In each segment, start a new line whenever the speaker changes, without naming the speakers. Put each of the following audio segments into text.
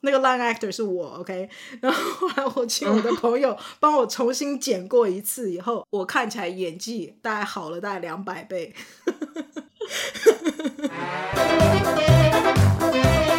那个 line actor 是我，OK，然后后来我请我的朋友帮我重新剪过一次以后，我看起来演技大概好了大概两百倍。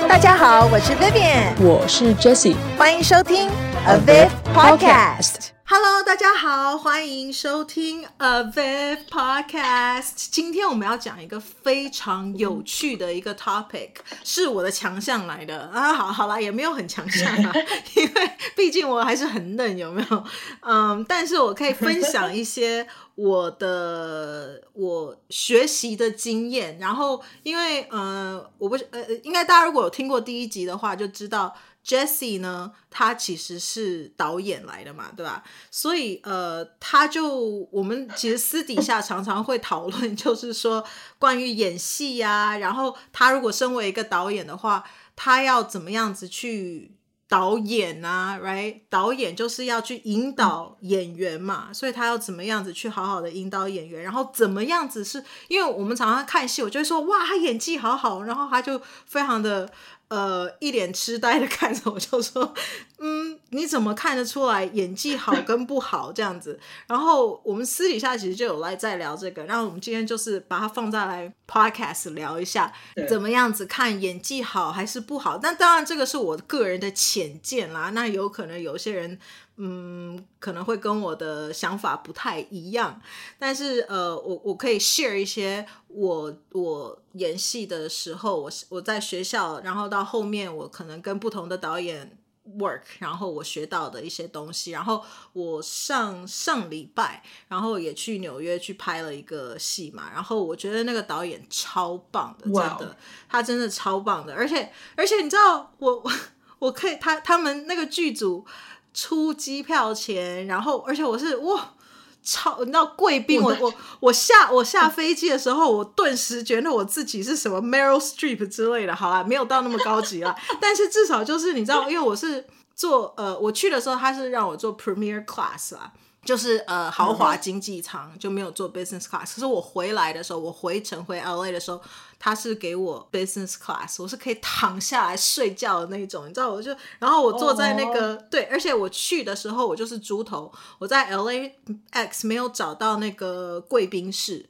大家好，我是 Vivian，
我是 Jessie，
欢迎收听 Aviv Podcast。
Hello，大家好，欢迎收听 Aviv Podcast。今天我们要讲一个非常有趣的一个 topic，是我的强项来的啊。好好啦，也没有很强项啊，因为毕竟我还是很嫩，有没有？嗯，但是我可以分享一些我的我学习的经验。然后，因为呃，我不呃，应该大家如果有听过第一集的话，就知道。Jessie 呢，他其实是导演来的嘛，对吧？所以呃，他就我们其实私底下常常会讨论，就是说关于演戏呀、然后他如果身为一个导演的话，他要怎么样子去导演啊？Right？导演就是要去引导演员嘛，所以他要怎么样子去好好的引导演员，然后怎么样子是因为我们常常看戏，我就会说哇，他演技好好，然后他就非常的。呃，一脸痴呆的看着我，就说：“嗯，你怎么看得出来演技好跟不好这样子？” 然后我们私底下其实就有来在聊这个，然后我们今天就是把它放在来 podcast 聊一下，怎么样子看演技好还是不好？但当然这个是我个人的浅见啦，那有可能有些人。嗯，可能会跟我的想法不太一样，但是呃，我我可以 share 一些我我演戏的时候，我我在学校，然后到后面我可能跟不同的导演 work，然后我学到的一些东西，然后我上上礼拜，然后也去纽约去拍了一个戏嘛，然后我觉得那个导演超棒的，真的.他真的超棒的，而且而且你知道我我 我可以他他们那个剧组。出机票钱，然后而且我是哇，超你知道贵宾，我我我下我下飞机的时候，我顿时觉得我自己是什么 Meryl Streep 之类的，好啦，没有到那么高级啦，但是至少就是你知道，因为我是做呃，我去的时候他是让我做 Premier Class 啦。就是呃豪华经济舱就没有坐 business class，可是我回来的时候，我回程回 LA 的时候，他是给我 business class，我是可以躺下来睡觉的那种，你知道，我就然后我坐在那个、oh. 对，而且我去的时候我就是猪头，我在 LAX 没有找到那个贵宾室。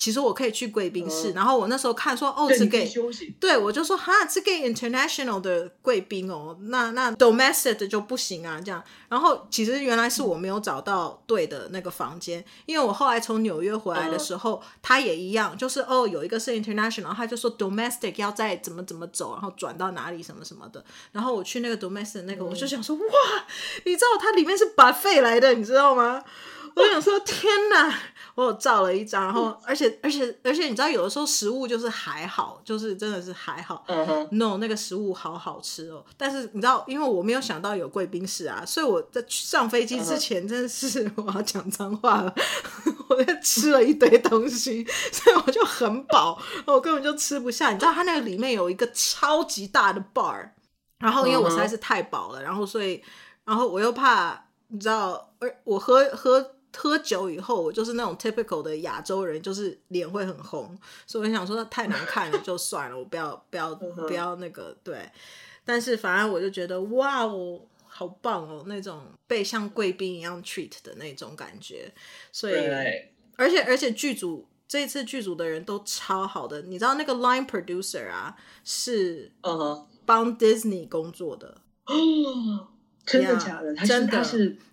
其实我可以去贵宾室，嗯、然后我那时候看说，哦，是给，对，我就说哈，是给 international 的贵宾哦，那那 domestic 的就不行啊，这样。然后其实原来是我没有找到对的那个房间，因为我后来从纽约回来的时候，他、嗯、也一样，就是哦，有一个是 international，他就说 domestic 要再怎么怎么走，然后转到哪里什么什么的。然后我去那个 domestic 那个，我就想说，哇，你知道它里面是 buffet 来的，你知道吗？我想说，天哪！我有照了一张，然后而且而且而且，你知道，有的时候食物就是还好，就是真的是还好。嗯哼。No，那个食物好好吃哦。但是你知道，因为我没有想到有贵宾室啊，所以我在上飞机之前真的是 我要讲脏话了，我在吃了一堆东西，所以我就很饱，我根本就吃不下。你知道，它那个里面有一个超级大的 bar，然后因为我实在是太饱了，然后所以然后我又怕，你知道，而我喝喝。喝酒以后，我就是那种 typical 的亚洲人，就是脸会很红，所以我想说太难看了就算了，我不要不要不要那个对。但是反而我就觉得哇哦，好棒哦，那种被像贵宾一样 treat 的那种感觉。所以，而且而且剧组这一次剧组的人都超好的，你知道那个 line producer 啊，是嗯帮 Disney 工作的。
真的假的？
真的，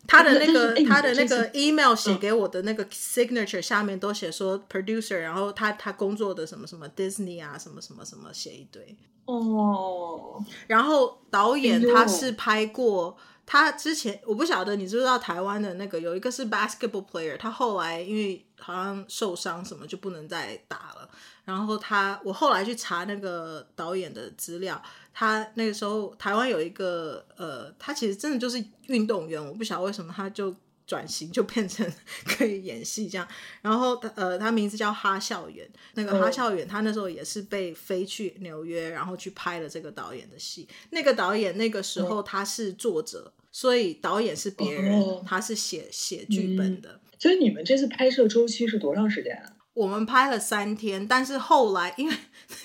他的那个他的那个 email 写给我的那个 signature 下面都写说 producer，然后他他工作的什么什么 Disney 啊，什么什么什么写一堆。哦。然后导演他是拍过，他之前我不晓得你知不知道台湾的那个有一个是 basketball player，他后来因为好像受伤什么就不能再打了。然后他我后来去查那个导演的资料。他那个时候台湾有一个呃，他其实真的就是运动员，我不晓得为什么他就转型就变成可以演戏这样。然后呃，他名字叫哈孝远，那个哈孝远他那时候也是被飞去纽约，然后去拍了这个导演的戏。那个导演那个时候他是作者，所以导演是别人，他是写写剧本的。
所以你们这次拍摄周期是多长时间啊？
我们拍了三天，但是后来因为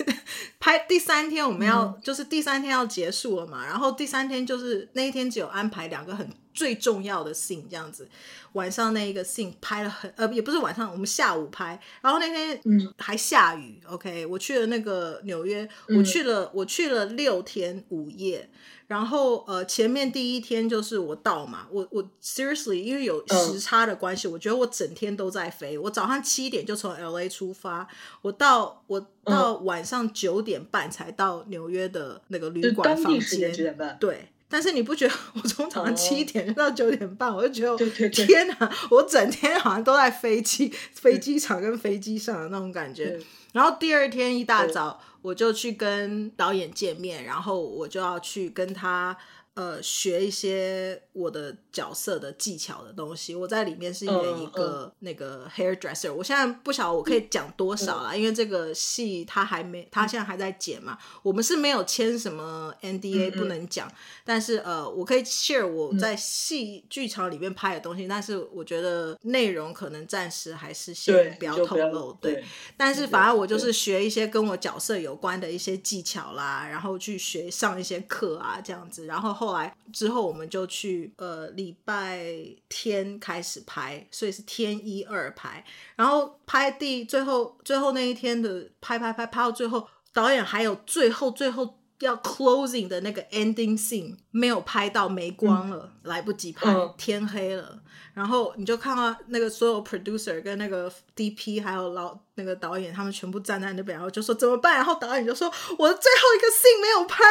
拍第三天我们要、
嗯、
就是第三天要结束了嘛，然后第三天就是那一天只有安排两个很最重要的 scene 这样子，晚上那一个 scene 拍了很呃也不是晚上，我们下午拍，然后那天嗯还下雨、嗯、，OK，我去了那个纽约，我去了、嗯、我去了六天五夜。然后呃，前面第一天就是我到嘛，我我 seriously 因为有时差的关系，我觉得我整天都在飞。我早上七点就从 LA 出发，我到我到晚上九点半才到纽约的那个旅馆房间。对，但是你不觉得我从早上七点到九点半，我就觉得
对对对
天哪，我整天好像都在飞机飞机场跟飞机上的那种感觉。然后第二天一大早。我就去跟导演见面，然后我就要去跟他呃学一些我的角色的技巧的东西。我在里面是演一个那个 hairdresser，我现在不晓得我可以讲多少啦，因为这个戏他还没，他现在还在剪嘛。我们是没有签什么 NDA 不能讲，但是呃，我可以 share 我在戏剧场里面拍的东西，但是我觉得内容可能暂时还是先不要透露。对，但是反而我就是学一些跟我角色。有关的一些技巧啦，然后去学上一些课啊，这样子，然后后来之后我们就去呃礼拜天开始拍，所以是天一二拍，然后拍第最后最后那一天的拍拍拍拍到最后，导演还有最后最后要 closing 的那个 ending scene 没有拍到，没光了，嗯、来不及拍，嗯、天黑了。然后你就看到那个所有 producer 跟那个 DP 还有老那个导演，他们全部站在那边，然后就说怎么办？然后导演就说我的最后一个 scene 没有拍，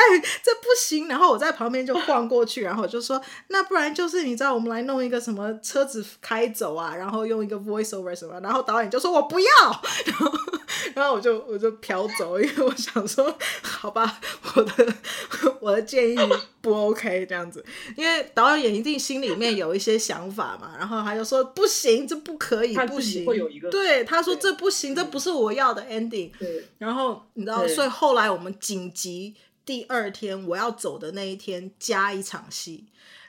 这不行。然后我在旁边就晃过去，然后我就说那不然就是你知道我们来弄一个什么车子开走啊，然后用一个 voiceover 什么。然后导演就说我不要，然后然后我就我就飘走，因为我想说好吧，我的我的建议不 OK 这样子，因为导演一定心里面有一些想法嘛。然后他就说不行，这不可以，不行。对，他说这不行，这不是我要的 ending。
对。
然后你知道，所以后来我们紧急第二天我要走的那一天加一场戏。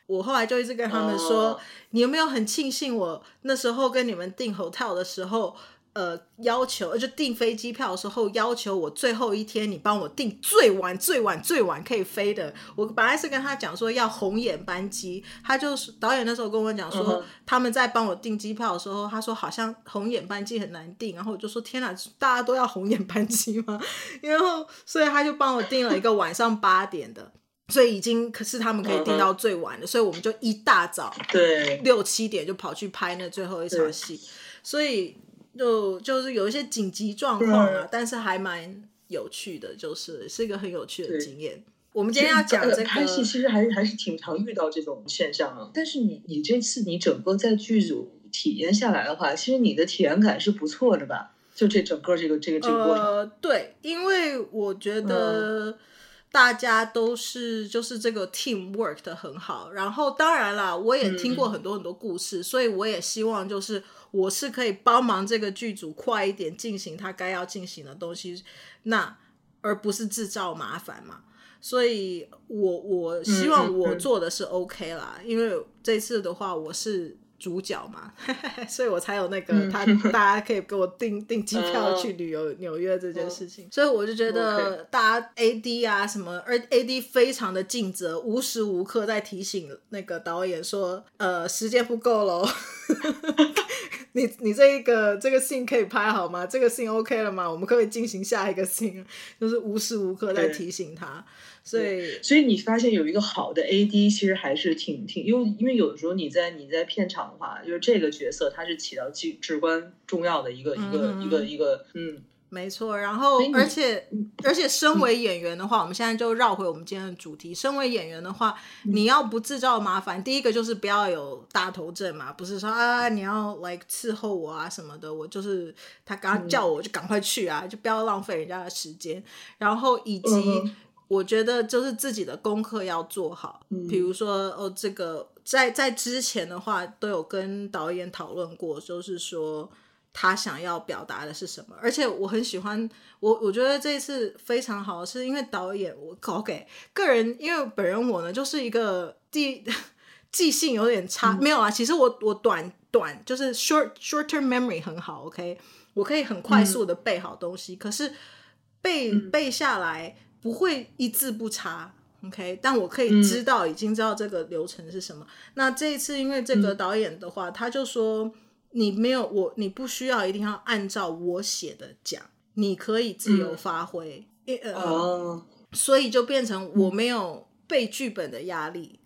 我后来就一直跟他们说，你有没有很庆幸我那时候跟你们订 hotel 的时候。呃，要求就订飞机票的时候，要求我最后一天你帮我订最晚、最晚、最晚可以飞的。我本来是跟他讲说要红眼班机，他就是导演那时候跟我讲说，uh. 他们在帮我订机票的时候，他说好像红眼班机很难订，然后我就说天哪，大家都要红眼班机吗？然后所以他就帮我订了一个晚上八点的，所以已经可是他们可以订到最晚的，uh. 所以我们就一大早
对
六七点就跑去拍那最后一场戏，所以。就就是有一些紧急状况啊，但是还蛮有趣的，就是是一个很有趣的经验。我们今天要讲这个
拍戏，其实还是还是挺常遇到这种现象啊。但是你你这次你整个在剧组体验下来的话，其实你的体验感是不错的吧？就这整个这个这个这个过程。
呃，对，因为我觉得大家都是就是这个 team work 的很好。嗯、然后当然啦，我也听过很多很多故事，嗯、所以我也希望就是。我是可以帮忙这个剧组快一点进行他该要进行的东西，那而不是制造麻烦嘛。所以我我希望我做的是 OK 啦，嗯嗯嗯，因为这次的话我是主角嘛，所以我才有那个他大家可以给我订 订机票去旅游纽约这件事情。所以我就觉得大家 AD 啊什么，而 AD 非常的尽责，无时无刻在提醒那个导演说，呃，时间不够喽。你你这一个这个 scene 可以拍好吗？这个 scene OK 了吗？我们可不可以进行下一个 scene？就是无时无刻在提醒他，所以
所以你发现有一个好的 AD 其实还是挺挺，因为因为有的时候你在你在片场的话，就是这个角色他是起到至至关重要的一个、嗯、一个一个一个嗯。
没错，然后而且而且，身为演员的话，我们现在就绕回我们今天的主题。身为演员的话，你要不制造麻烦，第一个就是不要有大头症嘛，不是说啊你要来伺候我啊什么的，我就是他刚刚叫我就赶快去啊，就不要浪费人家的时间。然后以及我觉得就是自己的功课要做好，比如说哦这个在在之前的话都有跟导演讨论过，就是说。他想要表达的是什么？而且我很喜欢我，我觉得这一次非常好，是因为导演我搞给个人，因为本人我呢就是一个记记性有点差，嗯、没有啊，其实我我短短就是 short short term memory 很好，OK，我可以很快速的背好东西，嗯、可是背、
嗯、
背下来不会一字不差，OK，但我可以知道、嗯、已经知道这个流程是什么。那这一次因为这个导演的话，嗯、他就说你没有我，你不需要一定要按照我写的讲，你可以自由发挥。嗯、呃，
哦，
所以就变成我没有背剧本的压力。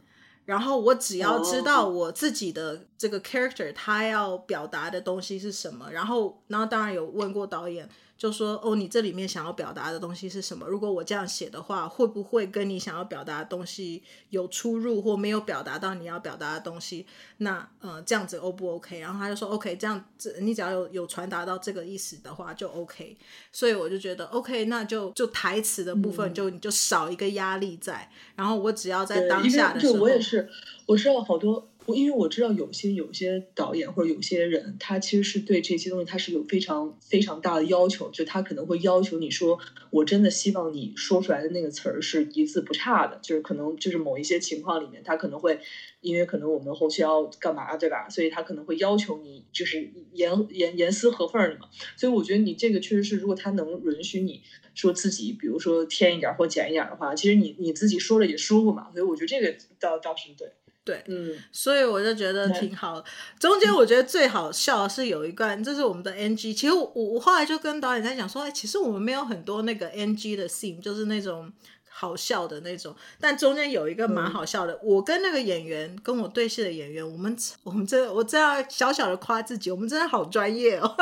然后我只要知道我自己的这个 character，他要表达的东西是什么。然后，然后当然有问过导演。就说哦，你这里面想要表达的东西是什么？如果我这样写的话，会不会跟你想要表达的东西有出入，或没有表达到你要表达的东西？那呃，这样子 O 不 OK？然后他就说 OK，这样子你只要有有传达到这个意思的话就 OK。所以我就觉得 OK，那就就台词的部分就、嗯、你就少一个压力在。然后我只要在当下的时候，
我也是，我知道好多。我因为我知道有些有些导演或者有些人，他其实是对这些东西他是有非常非常大的要求，就他可能会要求你说，我真的希望你说出来的那个词儿是一字不差的，就是可能就是某一些情况里面，他可能会，因为可能我们后期要干嘛，对吧？所以他可能会要求你就是严严严丝合缝的嘛。所以我觉得你这个确实是，如果他能允许你说自己，比如说添一点或减一点的话，其实你你自己说了也舒服嘛。所以我觉得这个倒倒是对。
对，
嗯，
所以我就觉得挺好。中间我觉得最好笑的是有一段，这是我们的 NG。其实我我后来就跟导演在讲说，哎，其实我们没有很多那个 NG 的 scene，就是那种好笑的那种。但中间有一个蛮好笑的，嗯、我跟那个演员跟我对戏的演员，我们我们这我这样小小的夸自己，我们真的好专业哦。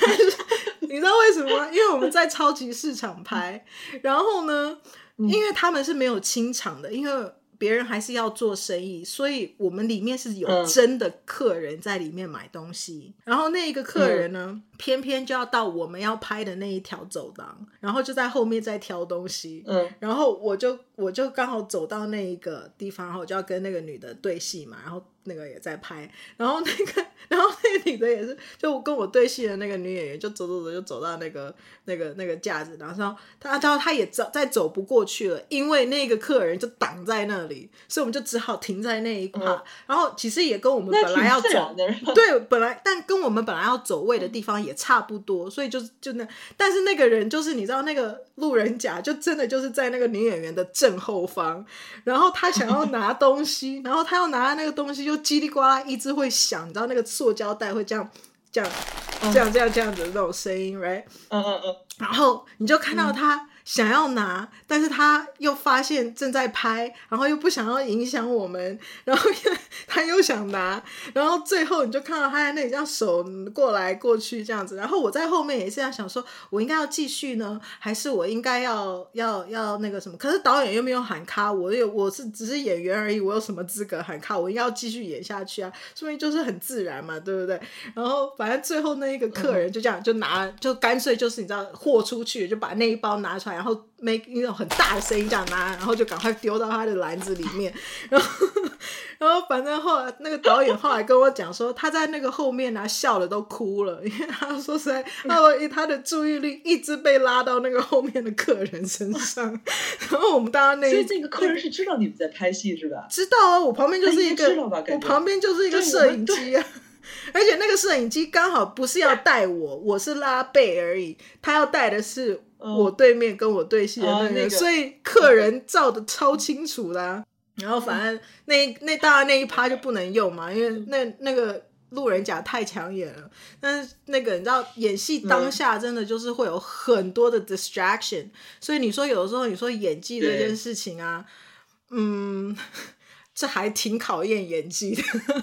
但是你知道为什么吗？因为我们在超级市场拍，然后呢，因为他们是没有清场的，因为。别人还是要做生意，所以我们里面是有真的客人在里面买东西。嗯、然后那一个客人呢，嗯、偏偏就要到我们要拍的那一条走廊，然后就在后面在挑东西。嗯，然后我就我就刚好走到那一个地方，然后我就要跟那个女的对戏嘛，然后。那个也在拍，然后那个，然后那个女的也是，就跟我对戏的那个女演员，就走走走，就走到那个那个那个架子，然后说她，她她也走，再走不过去了，因为那个客人就挡在那里，所以我们就只好停在那一块。嗯、然后其实也跟我们本来要走，对，本来但跟我们本来要走位的地方也差不多，所以就就那，但是那个人就是你知道那个路人甲，就真的就是在那个女演员的正后方，然后他想要拿东西，然后他要拿那个东西就。叽里呱啦一直会响，你知道那个塑胶袋会这样、这样、这样、这样、这样子的那种声音，right？
嗯嗯嗯。
然后你就看到他。想要拿，但是他又发现正在拍，然后又不想要影响我们，然后 又他又想拿，然后最后你就看到他在那里这样手过来过去这样子，然后我在后面也是在想说，我应该要继续呢，还是我应该要要要那个什么？可是导演又没有喊卡，我有我是只是演员而已，我有什么资格喊卡？我应该要继续演下去啊，所以就是很自然嘛，对不对？然后反正最后那一个客人就这样就拿，就干脆就是你知道豁出去，就把那一包拿出来。然后 make 那种很大的声音这样拿，然后就赶快丢到他的篮子里面，然后，然后反正后来那个导演后来跟我讲说，他在那个后面呢笑的都哭了，因为他说实在，他他的注意力一直被拉到那个后面的客人身上，然后我们当然那，
所以这个客人是知道你们在拍戏是吧？
知道啊，我旁边就是一个，我旁边就是一个摄影机啊。而且那个摄影机刚好不是要带我，我是拉背而已。他要带的是我对面跟我对戏的那个，那个、所以客人照的超清楚啦、啊。然后反正那那当然那一趴就不能用嘛，因为那那个路人甲太抢眼了。但是那个你知道，演戏当下真的就是会有很多的 distraction，所以你说有的时候你说演技这件事情啊，嗯。这还挺考验演技的，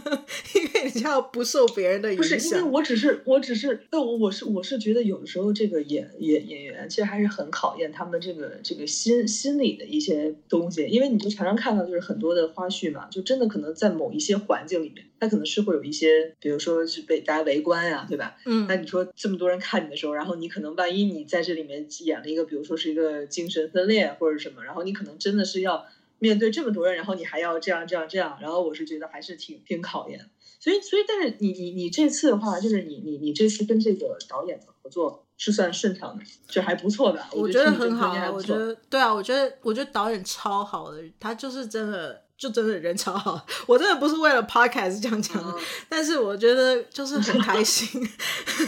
因为你要不受别人的影响。不是，因为
我只是，我只是，我我是我是觉得有的时候这个演演演员其实还是很考验他们这个这个心心理的一些东西，因为你就常常看到就是很多的花絮嘛，就真的可能在某一些环境里面，他可能是会有一些，比如说是被大家围观呀、啊，对吧？嗯。那你说这么多人看你的时候，然后你可能万一你在这里面演了一个，比如说是一个精神分裂或者什么，然后你可能真的是要。面对这么多人，然后你还要这样这样这样，然后我是觉得还是挺挺考验。所以所以，但是你你你这次的话，就是你你你这次跟这个导演的合作是算顺畅的，就还不错的。
我觉得很好，我觉得对啊，我觉得我觉得导演超好的，他就是真的。就真的人超好，我真的不是为了 podcast 这样讲的，但是我觉得就是很开心，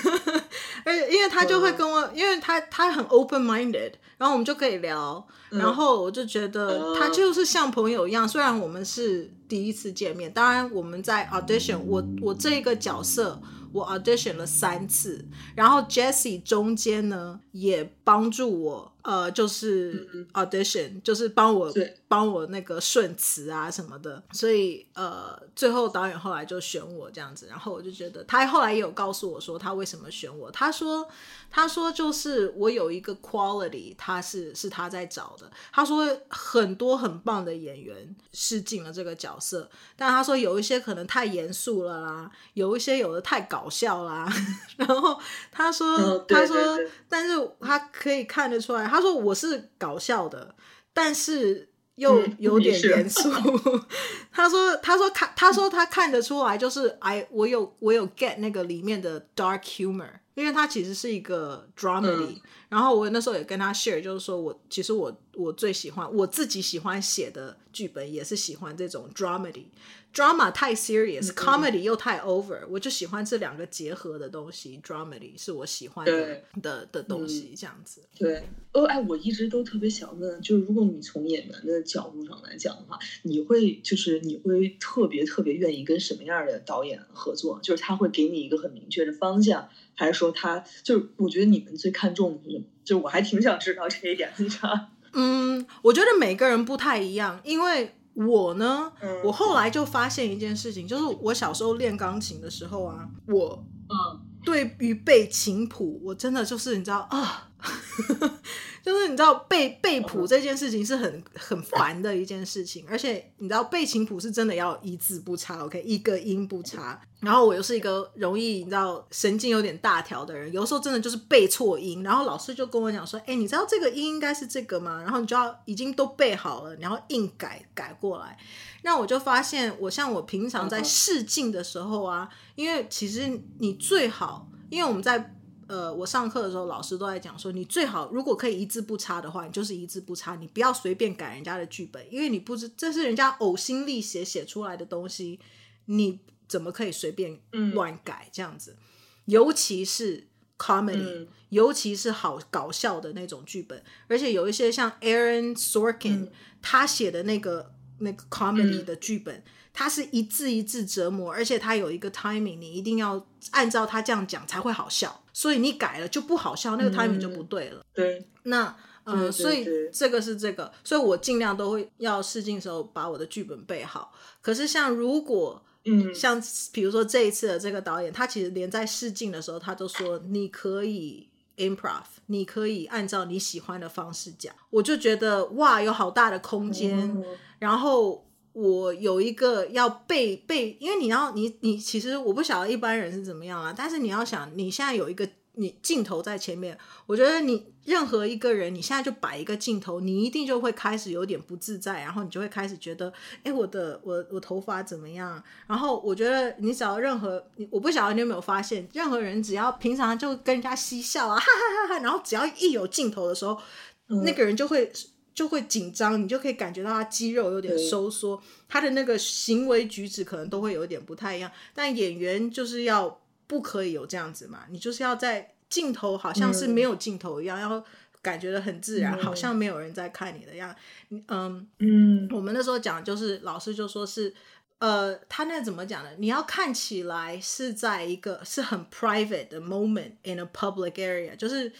而且因为他就会跟我，因为他他很 open minded，然后我们就可以聊，然后我就觉得他就是像朋友一样，虽然我们是第一次见面，当然我们在 audition，我我这个角色。我 audition 了三次，然后 Jessie 中间呢也帮助我，呃，就是 audition，嗯，就是帮我帮我那个顺词啊什么的，所以呃，最后导演后来就选我这样子，然后我就觉得他后来也有告诉我说他为什么选我，他说他说就是我有一个 quality，他是是他在找的，他说很多很棒的演员试进了这个角色，但他说有一些可能太严肃了啦，有一些有的太搞笑啦，然后他说、哦、他说，但是他可以看得出来，他说我是搞笑的，但是。又有点严肃，嗯、他说：“他说看，他说他看得出来，就是 I 我有我有 get 那个里面的 dark humor，因为他其实是一个 dramedy、嗯。然后我那时候也跟他 share，就是说我其实我我最喜欢我自己喜欢写的剧本，也是喜欢这种 dramedy。” Drama 太 serious，comedy 又太 over，我就喜欢这两个结合的东西。dramedy 是我喜欢的的的东西，这样子。
对，哦，哎，我一直都特别想问，就是如果你从演员的角度上来讲的话，你会就是你会特别特别愿意跟什么样的导演合作？就是他会给你一个很明确的方向，还是说他就是我觉得你们最看重的是什么？就我还挺想知道这一点，你知道？
嗯，我觉得每个人不太一样，因为。我呢，我后来就发现一件事情，就是我小时候练钢琴的时候啊，我嗯对于背琴谱，我真的就是你知道啊。就是你知道背背谱这件事情是很很烦的一件事情，而且你知道背琴谱是真的要一字不差，OK，一个音不差。然后我又是一个容易你知道神经有点大条的人，有时候真的就是背错音，然后老师就跟我讲说：“哎，你知道这个音应该是这个吗？”然后你就要已经都背好了，然后硬改改过来。那我就发现，我像我平常在试镜的时候啊，因为其实你最好，因为我们在。呃，我上课的时候，老师都在讲说，你最好如果可以一字不差的话，你就是一字不差，你不要随便改人家的剧本，因为你不知这是人家呕心沥血写出来的东西，你怎么可以随便乱改这样子？嗯、尤其是 comedy，、嗯、尤其是好搞笑的那种剧本，而且有一些像 Aaron Sorkin、嗯、他写的那个那个 comedy 的剧本。嗯它是一字一字折磨，而且他有一个 timing，你一定要按照他这样讲才会好笑，所以你改了就不好笑，那个 timing 就不对了。嗯、对，那嗯、呃，所以这个是这个，所以我尽量都会要试镜的时候把我的剧本背好。可是像如果嗯，像比如说这一次的这个导演，他其实连在试镜的时候，他都说你可以 improv，你可以按照你喜欢的方式讲，我就觉得哇，有好大的空间，嗯、然后。我有一个要背背，因为你要你你其实我不晓得一般人是怎么样啊，但是你要想你现在有一个你镜头在前面，我觉得你任何一个人你现在就摆一个镜头，你一定就会开始有点不自在，然后你就会开始觉得，哎，我的我我头发怎么样？然后我觉得你只要任何你我不晓得你有没有发现，任何人只要平常就跟人家嬉笑啊，哈哈哈哈，然后只要一有镜头的时候，嗯、那个人就会。就会紧张，你就可以感觉到他肌肉有点收缩，他的那个行为举止可能都会有点不太一样。但演员就是要不可以有这样子嘛，你就是要在镜头好像是没有镜头一样，嗯、要感觉得很自然、嗯，好像没有人在看你的样。嗯嗯，我们那时候讲就是老师就说是，呃，他那怎么讲呢？你要看起来是在一个是很 private 的 moment in a public area，就是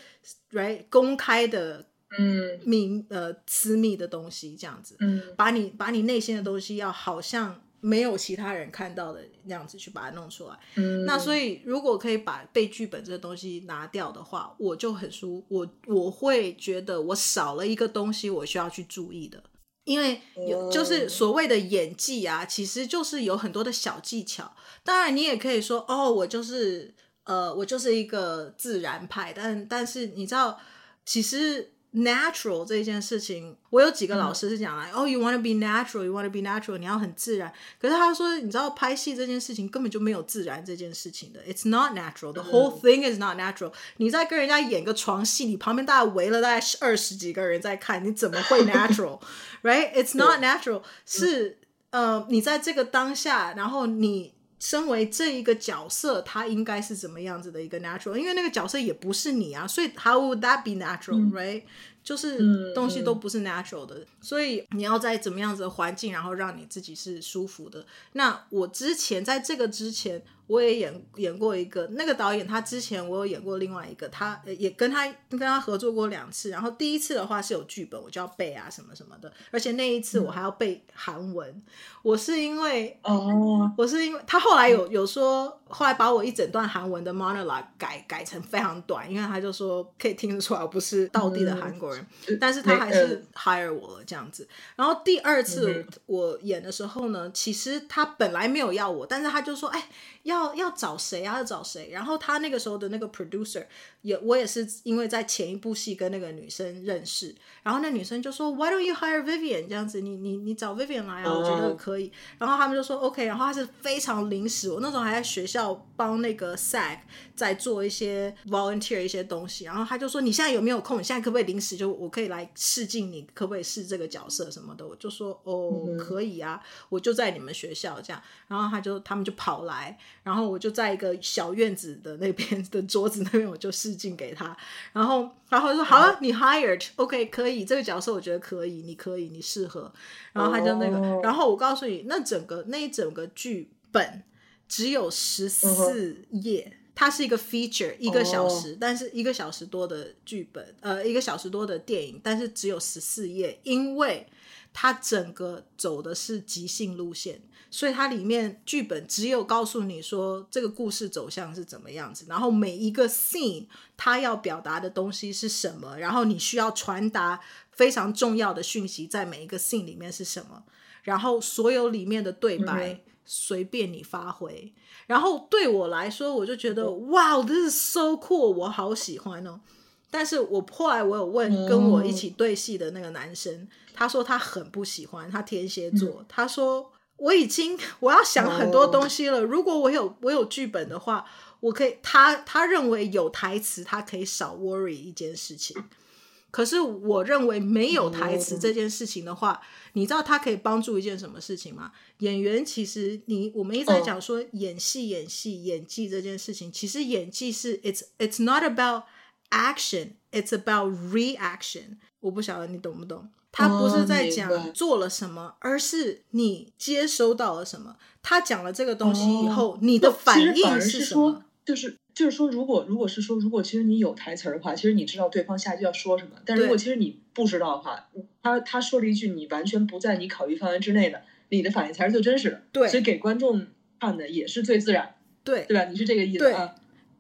right 公开的。嗯，密呃私密的东西这样子，嗯，把你把你内心的东西要好像没有其他人看到的那样子去把它弄出来，嗯，那所以如果可以把背剧本这个东西拿掉的话，我就很舒，我我会觉得我少了一个东西我需要去注意的，因为有就是所谓的演技啊，其实就是有很多的小技巧，当然你也可以说哦，我就是呃我就是一个自然派，但但是你知道其实。Natural 这件事情，我有几个老师是讲来，哦、嗯 oh,，you want to be natural，you want to be natural，你要很自然。可是他说，你知道拍戏这件事情根本就没有自然这件事情的，it's not natural，the whole thing is not natural。你在跟人家演个床戏，你旁边大概围了大概二十几个人在看，你怎么会 natural？Right？It's not natural，是。呃，你在这个当下，然后你身为这一个角色，他应该是怎么样子的一个 natural？因为那个角色也不是你啊，所以 how would that be natural，right？、嗯、就是东西都不是 natural 的，嗯、所以你要在怎么样子的环境，然后让你自己是舒服的。那我之前在这个之前。我也演演过一个那个导演，他之前我有演过另外一个，他也跟他跟他合作过两次。然后第一次的话是有剧本，我就要背啊什么什么的，而且那一次我还要背韩文。嗯、我是因为哦，我是因为他后来有有说，后来把我一整段韩文的 monologue 改改成非常短，因为他就说可以听得出来我不是道地的韩国人，嗯、但是他还是 hire 我了这样子。然后第二次我演的时候呢，其实他本来没有要我，但是他就说，哎。要要要找谁啊？要找谁？然后他那个时候的那个 producer 也，我也是因为在前一部戏跟那个女生认识，然后那女生就说 Why don't you hire Vivian？这样子，你你你找 Vivian 来啊，我觉得可以。然后他们就说 OK，然后他是非常临时，我那时候还在学校帮那个 SAG 在做一些 volunteer 一些东西，然后他就说你现在有没有空？你现在可不可以临时就我可以来试镜？你可不可以试这个角色什么的？我就说哦，可以啊，我就在你们学校这样。然后他就他们就跑来。然后我就在一个小院子的那边的桌子那边，我就试镜给他。然后，然后他说：“好了，你 hired，OK，可以，这个角色我觉得可以，你可以，你适合。”然后他就那个，然后我告诉你，那整个那一整个剧本只有十四页，它是一个 feature，一个小时，但是一个小时多的剧本，呃，一个小时多的电影，但是只有十四页，因为它整个走的是即兴路线。所以它里面剧本只有告诉你说这个故事走向是怎么样子，然后每一个 scene 它要表达的东西是什么，然后你需要传达非常重要的讯息在每一个 scene 里面是什么，然后所有里面的对白随便你发挥。然后对我来说，我就觉得哇，this is so cool，我好喜欢哦。但是我后来我有问跟我一起对戏的那个男生，他说他很不喜欢，他天蝎座，他说。我已经我要想很多东西了。如果我有我有剧本的话，我可以。他他认为有台词，他可以少 worry 一件事情。可是我认为没有台词这件事情的话，你知道他可以帮助一件什么事情吗？演员其实你我们一直在讲说演戏演戏演技这件事情，其实演技是 it's it's not about action, it's about reaction。我不晓得你懂不懂。他不是在讲做了什么，哦、而是你接收到了什么。他讲了这个东西以后，哦、你的反应是什么？
就是就是说，如果如果是说，如果其实你有台词儿的话，其实你知道对方下一句要说什么。但如果其实你不知道的话，他他说了一句你完全不在你考虑范围之内的，你的反应才是最真实的。
对，
所以给观众看的也是最自然。
对，
对吧？你是这个意思啊？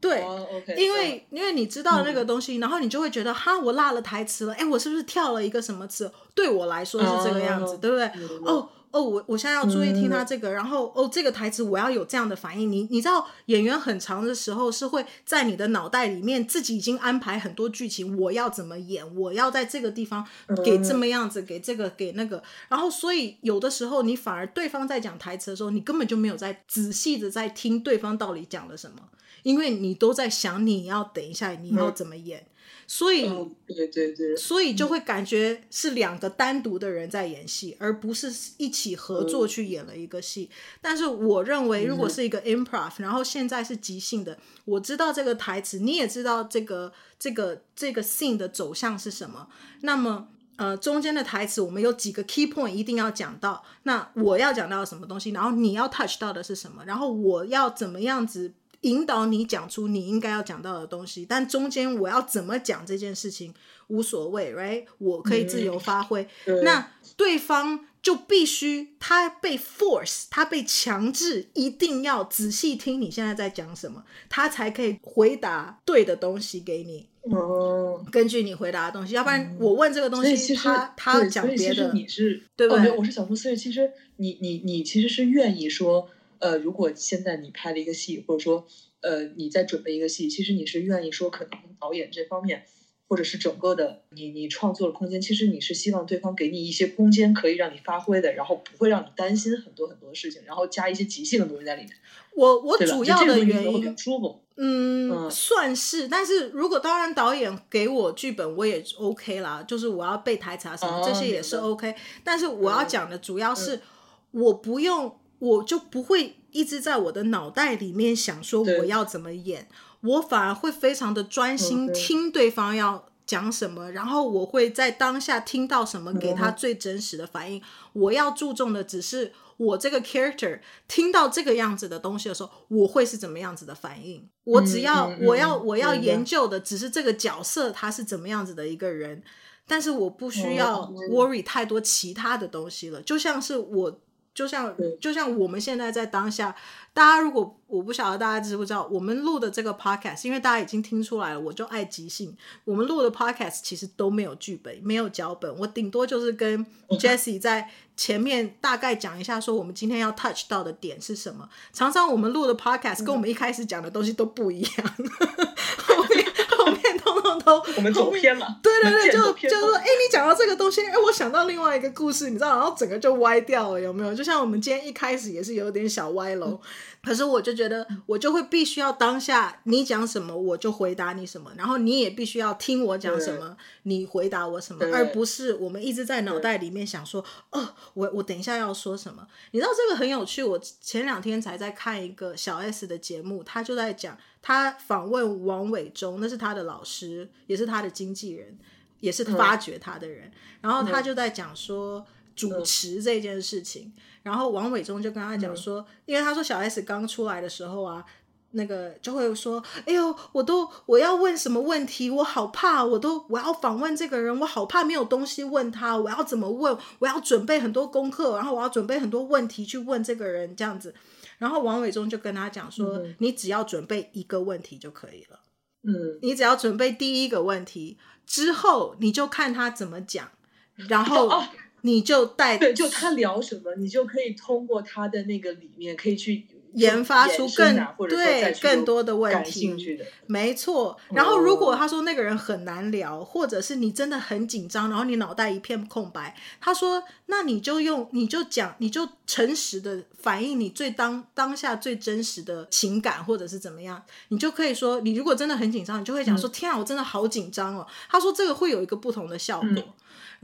对
，oh,
因为、uh, 因为你知道那个东西，嗯、然后你就会觉得哈，我落了台词了，哎，我是不是跳了一个什么词？对我来说是这个样子，uh, 对不对？哦哦，我我现在要注意听他这个，嗯、然后哦，这个台词我要有这样的反应。你你知道演员很长的时候是会在你的脑袋里面自己已经安排很多剧情，我要怎么演，我要在这个地方给这么样子，嗯、给这个给那个，然后所以有的时候你反而对方在讲台词的时候，你根本就没有在仔细的在听对方到底讲了什么。因为你都在想你要等一下你要怎么演，嗯、所以、
哦、对对对，
所以就会感觉是两个单独的人在演戏，嗯、而不是一起合作去演了一个戏。嗯、但是我认为，如果是一个 improv，、嗯、然后现在是即兴的，我知道这个台词，你也知道这个这个这个 scene 的走向是什么，那么呃中间的台词我们有几个 key point 一定要讲到，那我要讲到什么东西，然后你要 touch 到的是什么，然后我要怎么样子。引导你讲出你应该要讲到的东西，但中间我要怎么讲这件事情无所谓，right？我可以自由发挥。嗯、那对方就必须他被 force，他被强制一定要仔细听你现在在讲什么，他才可以回答对的东西给你。哦，根据你回答的东西，要不然我问这个东西，他他讲别的，
你是
对不对？
我是想说，所以其实你你你其实是愿意说。呃，如果现在你拍了一个戏，或者说，呃，你在准备一个戏，其实你是愿意说，可能导演这方面，或者是整个的你你创作的空间，其实你是希望对方给你一些空间，可以让你发挥的，然后不会让你担心很多很多的事情，然后加一些即兴的东西在里面。
我我主要的原因，
嗯，
嗯算是，但是如果当然导演给我剧本，我也 OK 啦，就是我要背台词啊什么、哦、这些也是 OK，但是我要讲的主要是。嗯我不用，我就不会一直在我的脑袋里面想说我要怎么演，我反而会非常的专心听对方要讲什么，然后我会在当下听到什么给他最真实的反应。我要注重的只是我这个 character 听到这个样子的东西的时候，我会是怎么样子的反应。我只要我要我要研究的只是这个角色他是怎么样子的一个人。但是我不需要 worry 太多其他的东西了，就像是我，就像就像我们现在在当下，大家如果我不晓得大家知不知道，我们录的这个 podcast，因为大家已经听出来了，我就爱即兴。我们录的 podcast 其实都没有剧本，没有脚本，我顶多就是跟 Jessie 在前面大概讲一下，说我们今天要 touch 到的点是什么。常常我们录的 podcast 跟我们一开始讲的东西都不一样。都
我们走偏了，
对对对，就就是说，哎，你讲到这个东西，哎，我想到另外一个故事，你知道，然后整个就歪掉了，有没有？就像我们今天一开始也是有点小歪楼。嗯可是我就觉得，我就会必须要当下你讲什么，我就回答你什么，然后你也必须要听我讲什么，你回答我什么，而不是我们一直在脑袋里面想说，哦，我我等一下要说什么。你知道这个很有趣，我前两天才在看一个小 S 的节目，他就在讲，他访问王伟忠，那是他的老师，也是他的经纪人，也是发掘他的人，然后他就在讲说主持这件事情。然后王伟忠就跟他讲说，嗯、因为他说小 S 刚出来的时候啊，那个就会说，哎呦，我都我要问什么问题，我好怕，我都我要访问这个人，我好怕没有东西问他，我要怎么问？我要准备很多功课，然后我要准备很多问题去问这个人，这样子。然后王伟忠就跟他讲说，嗯、你只要准备一个问题就可以了，嗯，你只要准备第一个问题之后，你就看他怎么讲，然 后。哦你就带
对，就他聊什么，你就可以通过他的那个里面，可以去
研发出更对更多的问题。没错。然后如果他说那个人很难聊，哦、或者是你真的很紧张，然后你脑袋一片空白，他说，那你就用，你就讲，你就诚实的反映你最当当下最真实的情感，或者是怎么样，你就可以说，你如果真的很紧张，你就会讲说，嗯、天啊，我真的好紧张哦。他说这个会有一个不同的效果。嗯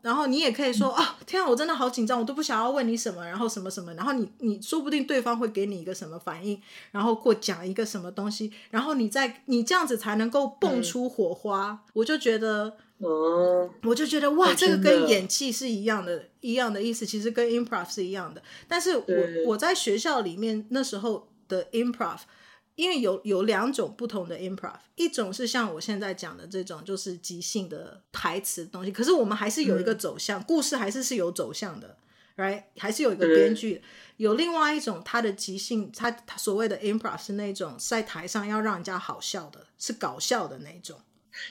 然后你也可以说啊、哦，天啊，我真的好紧张，我都不想要问你什么，然后什么什么，然后你你说不定对方会给你一个什么反应，然后或讲一个什么东西，然后你再你这样子才能够蹦出火花。嗯、我就觉得，哦，我就觉得哇，这个跟演技是一样的，一样的意思，其实跟 improv 是一样的。但是我我在学校里面那时候的 improv。因为有有两种不同的 improv，一种是像我现在讲的这种，就是即兴的台词的东西。可是我们还是有一个走向，嗯、故事还是是有走向的，right？还是有一个编剧。嗯、有另外一种，他的即兴，他他所谓的 improv 是那种在台上要让人家好笑的，是搞笑的那种。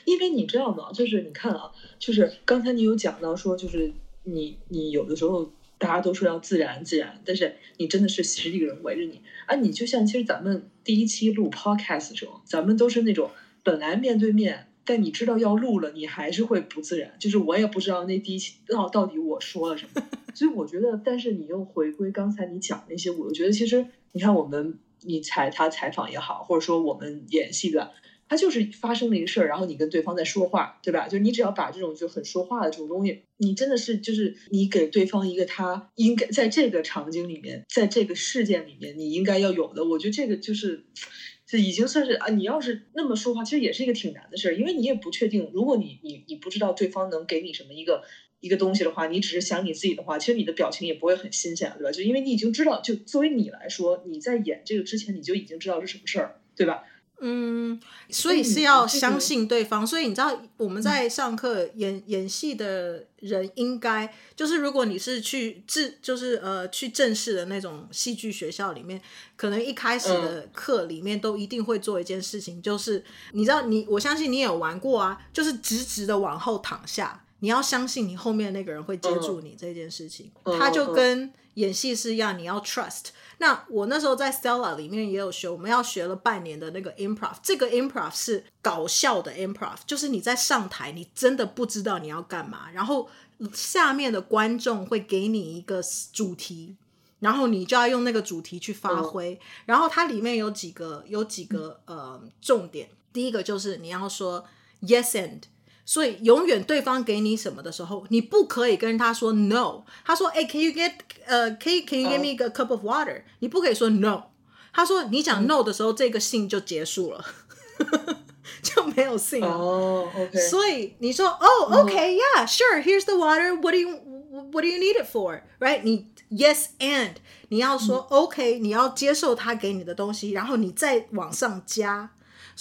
因为你知道吗？就是你看啊，就是刚才你有讲到说，就是你你有的时候。大家都说要自然自然，但是你真的是十几个人围着你啊！你就像其实咱们第一期录 podcast 的时候，咱们都是那种本来面对面，但你知道要录了，你还是会不自然。就是我也不知道那第一期到到底我说了什么，所以我觉得，但是你又回归刚才你讲那些，我觉得其实你看我们你采他采访也好，或者说我们演戏的。他就是发生了一个事儿，然后你跟对方在说话，对吧？就是你只要把这种就很说话的这种东西，你真的是就是你给对方一个他应该在这个场景里面，在这个事件里面你应该要有的。我觉得这个就是，这已经算是啊。你要是那么说话，其实也是一个挺难的事儿，因为你也不确定，如果你你你不知道对方能给你什么一个一个东西的话，你只是想你自己的话，其实你的表情也不会很新鲜，对吧？就因为你已经知道，就作为你来说，你在演这个之前，你就已经知道是什么事儿，对吧？
嗯，所以是要相信对方。所以你知道我们在上课演、嗯、演戏的人，应该就是如果你是去正，就是呃去正式的那种戏剧学校里面，可能一开始的课里面都一定会做一件事情，就是你知道你，我相信你也有玩过啊，就是直直的往后躺下，你要相信你后面那个人会接住你这件事情，他就跟演戏是一样，你要 trust。那我那时候在 Stella 里面也有学，我们要学了半年的那个 improv。这个 improv 是搞笑的 improv，就是你在上台，你真的不知道你要干嘛，然后下面的观众会给你一个主题，然后你就要用那个主题去发挥。然后它里面有几个有几个呃重点，第一个就是你要说 yes and，所以永远对方给你什么的时候，你不可以跟他说 no。他说：“哎、欸、，Can you get 呃、uh,，Can Can you give me a cup of water？” 你不可以说 no。他说：“你讲 no 的时候，嗯、这个信就结束了，就没有信了。”
哦，OK。
所以你说：“哦、oh,，OK，yeah，sure，here's、okay, the water. What do you What do you need it for? Right？你 yes and 你要说你要说、嗯、OK，你要接受他给你的东西，然后你再往上加。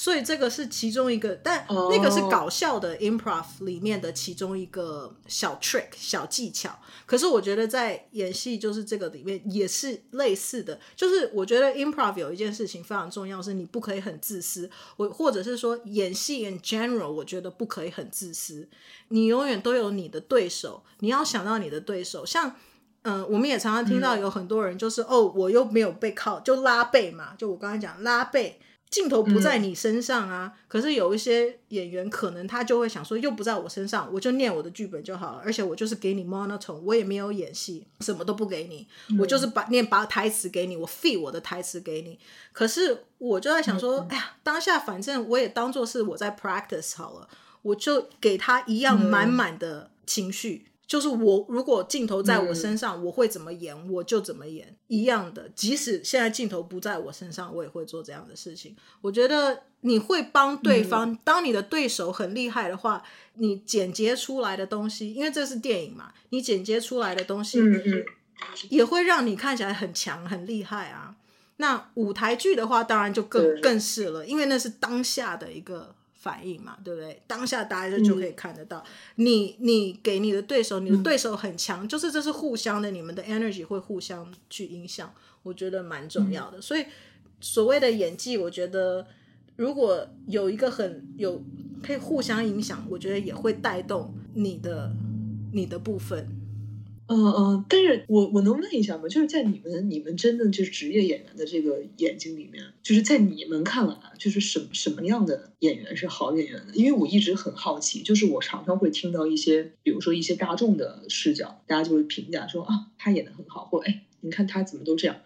所以这个是其中一个，但那个是搞笑的 improv 里面的其中一个小 trick 小技巧。可是我觉得在演戏就是这个里面也是类似的，就是我觉得 improv 有一件事情非常重要，是你不可以很自私。我或者是说演戏 in general，我觉得不可以很自私。你永远都有你的对手，你要想到你的对手。像嗯，我们也常常听到有很多人就是、嗯、哦，我又没有背靠，就拉背嘛，就我刚才讲拉背。镜头不在你身上啊，嗯、可是有一些演员可能他就会想说，又不在我身上，我就念我的剧本就好了，而且我就是给你 monotone，我也没有演戏，什么都不给你，嗯、我就是把念把台词给你，我 feed 我的台词给你。可是我就在想说，嗯、哎呀，当下反正我也当做是我在 practice 好了，我就给他一样满满的情绪。嗯就是我，如果镜头在我身上，我会怎么演，我就怎么演，一样的。即使现在镜头不在我身上，我也会做这样的事情。我觉得你会帮对方，当你的对手很厉害的话，你剪接出来的东西，因为这是电影嘛，你剪接出来的东西，也会让你看起来很强、很厉害啊。那舞台剧的话，当然就更更是了，因为那是当下的一个。反应嘛，对不对？当下大家就就可以看得到，嗯、你你给你的对手，你的对手很强，嗯、就是这是互相的，你们的 energy 会互相去影响，我觉得蛮重要的。嗯、所以所谓的演技，我觉得如果有一个很有可以互相影响，我觉得也会带动你的你的部分。
嗯嗯，但是我我能问一下吗？就是在你们你们真的就是职业演员的这个眼睛里面，就是在你们看来，就是什么什么样的演员是好演员呢？因为我一直很好奇，就是我常常会听到一些，比如说一些大众的视角，大家就会评价说啊，他演得很好，或哎，你看他怎么都这样。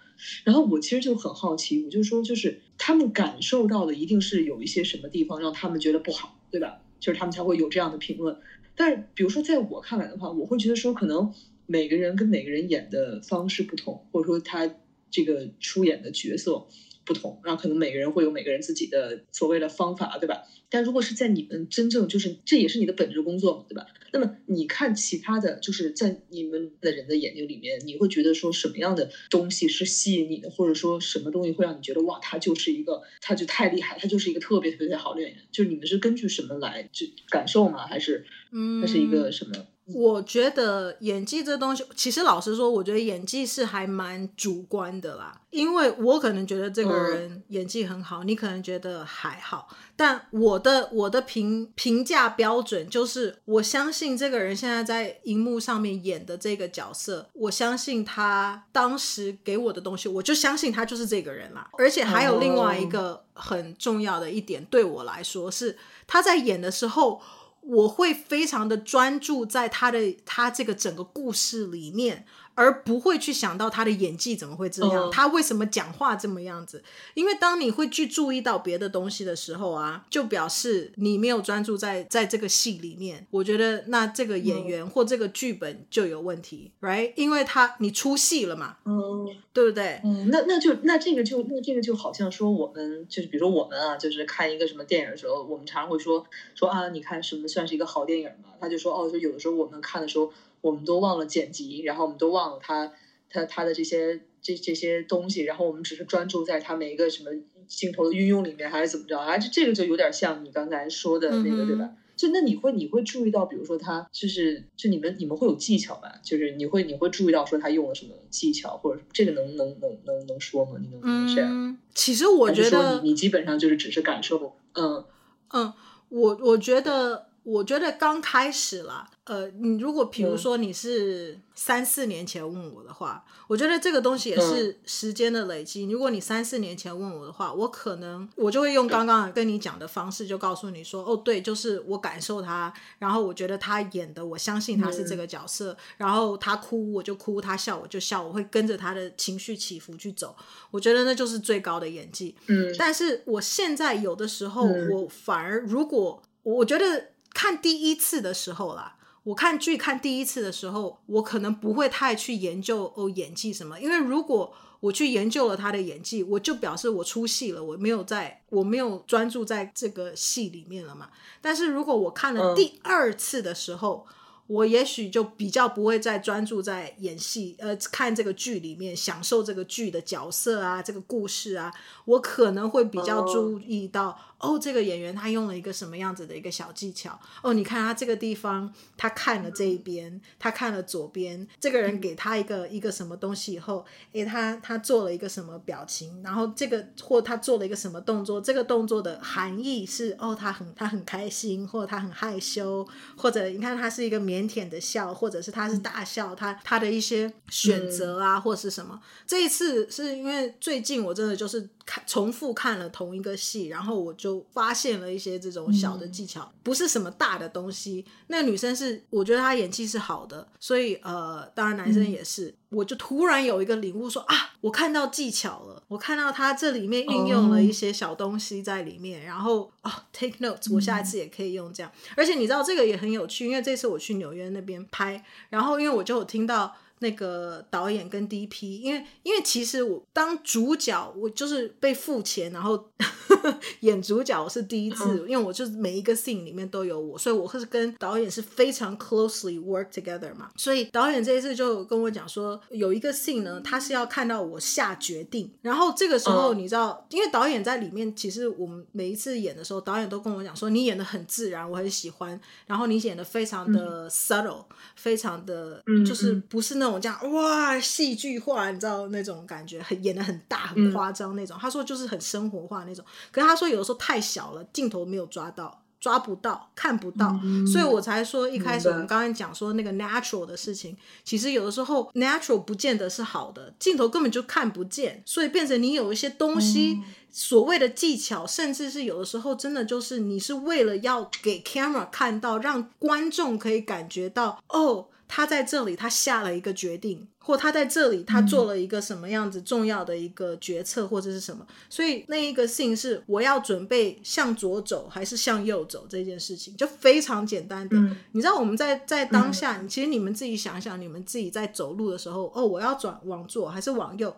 然后我其实就很好奇，我就说，就是他们感受到的一定是有一些什么地方让他们觉得不好，对吧？就是他们才会有这样的评论。但是比如说在我看来的话，我会觉得说可能。每个人跟每个人演的方式不同，或者说他这个出演的角色不同，然后可能每个人会有每个人自己的所谓的方法，对吧？但如果是在你们真正就是这也是你的本职工作，对吧？那么你看其他的就是在你们的人的眼睛里面，你会觉得说什么样的东西是吸引你的，或者说什么东西会让你觉得哇，他就是一个，他就太厉害，他就是一个特别特别好的演员。就是你们是根据什么来就感受吗？还是嗯，还是一个什么？
我觉得演技这东西，其实老实说，我觉得演技是还蛮主观的啦。因为我可能觉得这个人演技很好，你可能觉得还好。但我的我的评评价标准就是，我相信这个人现在在荧幕上面演的这个角色，我相信他当时给我的东西，我就相信他就是这个人啦。而且还有另外一个很重要的一点，对我来说是他在演的时候。我会非常的专注在他的他这个整个故事里面，而不会去想到他的演技怎么会这样，oh. 他为什么讲话这么样子？因为当你会去注意到别的东西的时候啊，就表示你没有专注在在这个戏里面。我觉得那这个演员或这个剧本就有问题，right？因为他你出戏了嘛，嗯，oh. 对不对？
嗯，那那就那这个就那这个就好像说我们就是比如说我们啊，就是看一个什么电影的时候，我们常常会说说啊，你看什么算是一个好电影嘛？他就说哦，就有的时候我们看的时候。我们都忘了剪辑，然后我们都忘了他他他的这些这这些东西，然后我们只是专注在他每一个什么镜头的运用里面，还是怎么着啊？这这个就有点像你刚才说的那个，嗯、对吧？就那你会你会注意到，比如说他就是就你们你们会有技巧吧？就是你会你会注意到说他用了什么技巧，或者这个能能能能能说吗？你能能这样？
嗯，其实我觉得
你你基本上就是只是感受，嗯
嗯，我我觉得我觉得刚开始啦。呃，你如果比如说你是三四年前问我的话，嗯、我觉得这个东西也是时间的累积。嗯、如果你三四年前问我的话，我可能我就会用刚刚跟你讲的方式，就告诉你说，哦，对，就是我感受他，然后我觉得他演的，我相信他是这个角色，嗯、然后他哭我就哭，他笑我就笑，我会跟着他的情绪起伏去走。我觉得那就是最高的演技。嗯，但是我现在有的时候，我反而如果我觉得。看第一次的时候啦，我看剧看第一次的时候，我可能不会太去研究哦演技什么，因为如果我去研究了他的演技，我就表示我出戏了，我没有在，我没有专注在这个戏里面了嘛。但是如果我看了第二次的时候，嗯我也许就比较不会再专注在演戏，呃，看这个剧里面，享受这个剧的角色啊，这个故事啊，我可能会比较注意到。Oh. 哦，这个演员他用了一个什么样子的一个小技巧？哦，你看他这个地方，他看了这一边，他看了左边，这个人给他一个一个什么东西以后，诶，他他做了一个什么表情？然后这个或他做了一个什么动作？这个动作的含义是哦，他很他很开心，或者他很害羞，或者你看他是一个腼腆的笑，或者是他是大笑，他他的一些选择啊，或是什么？这一次是因为最近我真的就是。看重复看了同一个戏，然后我就发现了一些这种小的技巧，嗯、不是什么大的东西。那个女生是，我觉得她演技是好的，所以呃，当然男生也是。嗯、我就突然有一个领悟说，说啊，我看到技巧了，我看到它这里面运用了一些小东西在里面，哦、然后啊、哦，take notes，我下一次也可以用这样。嗯、而且你知道这个也很有趣，因为这次我去纽约那边拍，然后因为我就有听到。那个导演跟 DP，因为因为其实我当主角，我就是被付钱，然后 演主角我是第一次，嗯、因为我就是每一个 scene 里面都有我，所以我是跟导演是非常 closely work together 嘛。所以导演这一次就跟我讲说，有一个 scene 呢，他是要看到我下决定，然后这个时候你知道，嗯、因为导演在里面，其实我们每一次演的时候，导演都跟我讲说，你演的很自然，我很喜欢，然后你演的非常的 subtle，、嗯、非常的就是不是那。那种这样哇，戏剧化，你知道那种感觉，很演的很大，很夸张那种。嗯、他说就是很生活化那种，可是他说有的时候太小了，镜头没有抓到，抓不到，看不到，嗯、所以我才说一开始我们刚才讲说那个 natural 的事情，嗯、其实有的时候 natural 不见得是好的，镜头根本就看不见，所以变成你有一些东西，嗯、所谓的技巧，甚至是有的时候真的就是你是为了要给 camera 看到，让观众可以感觉到哦。他在这里，他下了一个决定，或他在这里，他做了一个什么样子重要的一个决策，或者是什么。所以那一个 scene 是我要准备向左走还是向右走这件事情，就非常简单的。嗯、你知道我们在在当下，嗯、其实你们自己想想，你们自己在走路的时候，哦，我要转往左还是往右？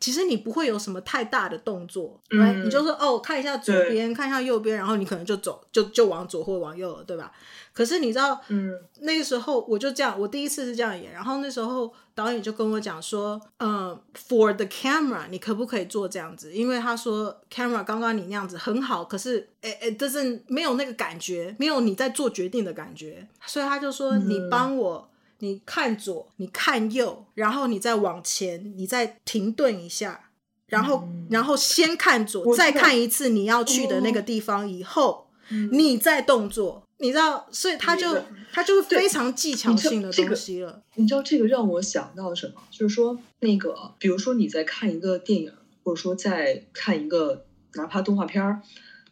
其实你不会有什么太大的动作，对、嗯，你就说哦，看一下左边，看一下右边，然后你可能就走，就就往左或往右了，对吧？可是你知道，嗯，那个时候我就这样，我第一次是这样演，然后那时候导演就跟我讲说，嗯，for the camera，你可不可以做这样子？因为他说 camera 刚刚你那样子很好，可是诶诶，就是没有那个感觉，没有你在做决定的感觉，所以他就说，嗯，你帮我，你看左，你看右，然后你再往前，你再停顿一下，然后，嗯，然后先看左，再看一次你要去的那个地方以后，嗯，你再动作。你知道，所以他就的他就非常技巧性的东西了。
你知道这个让我想到什么？就是说，那个比如说你在看一个电影，或者说在看一个哪怕动画片儿，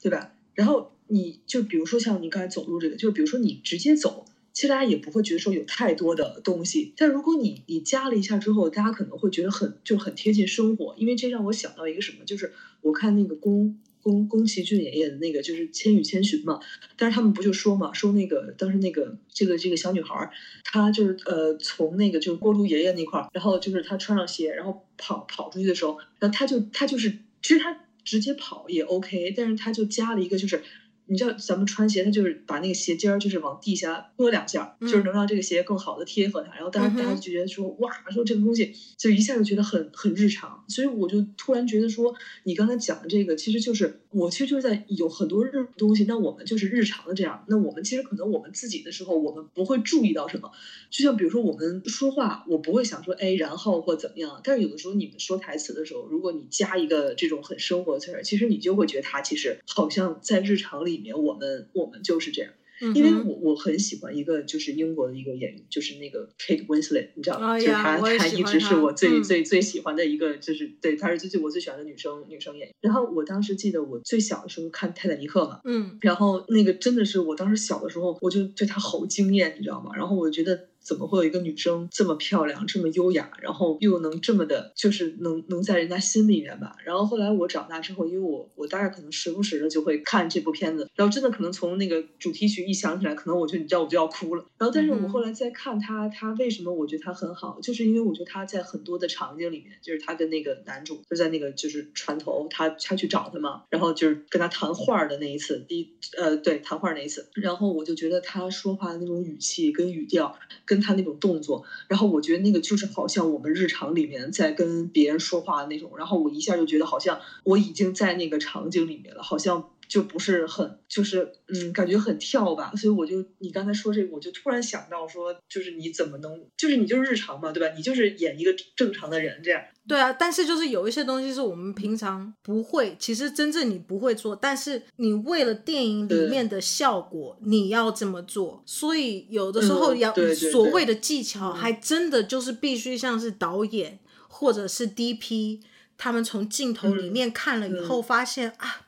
对吧？然后你就比如说像你刚才走路这个，就是比如说你直接走，其实大家也不会觉得说有太多的东西。但如果你你加了一下之后，大家可能会觉得很就很贴近生活，因为这让我想到一个什么，就是我看那个宫。宫宫崎骏演的那个就是《千与千寻》嘛，但是他们不就说嘛，说那个当时那个这个这个小女孩，她就是呃从那个就是锅炉爷爷那块儿，然后就是她穿上鞋，然后跑跑出去的时候，然后她就她就是其实她直接跑也 OK，但是她就加了一个就是。你知道咱们穿鞋，它就是把那个鞋尖儿就是往地下拨两下，嗯、就是能让这个鞋更好的贴合它。然后当时大家就觉得说，哇，说这个东西就一下就觉得很很日常。所以我就突然觉得说，你刚才讲的这个，其实就是我其实就是在有很多日东西，那我们就是日常的这样。那我们其实可能我们自己的时候，我们不会注意到什么。就像比如说我们说话，我不会想说哎，然后或怎么样。但是有的时候你们说台词的时候，如果你加一个这种很生活的词儿，其实你就会觉得它其实好像在日常里。里面我们我们就是这样，因为我我很喜欢一个就是英国的一个演员，就是那个 Kate Winslet，你知道吗？Oh, yeah, 就是她，她一直是我最我最最喜欢的一个，就是、嗯、对，她是最最我最喜欢的女生女生演员。然后我当时记得我最小的时候看泰坦尼克嘛，嗯，然后那个真的是我当时小的时候我就对她好惊艳，你知道吗？然后我觉得。怎么会有一个女生这么漂亮，这么优雅，然后又能这么的，就是能能在人家心里面吧。然后后来我长大之后，因为我我大概可能时不时的就会看这部片子，然后真的可能从那个主题曲一想起来，可能我就你知道我就要哭了。然后但是我后来再看他，他为什么我觉得他很好，就是因为我觉得他在很多的场景里面，就是他跟那个男主就在那个就是船头，他他去找他嘛，然后就是跟他谈话的那一次，第一呃对谈话那一次，然后我就觉得他说话的那种语气跟语调，跟跟他那种动作，然后我觉得那个就是好像我们日常里面在跟别人说话的那种，然后我一下就觉得好像我已经在那个场景里面了，好像。就不是很，就是嗯，感觉很跳吧，所以我就你刚才说这个，我就突然想到说，就是你怎么能，就是你就是日常嘛，对吧？你就是演一个正常的人这样。
对啊，但是就是有一些东西是我们平常不会，其实真正你不会做，但是你为了电影里面的效果，你要这么做，所以有的时候要所谓的技巧，还真的就是必须像是导演或者是 DP，他们从镜头里面看了以后发现啊。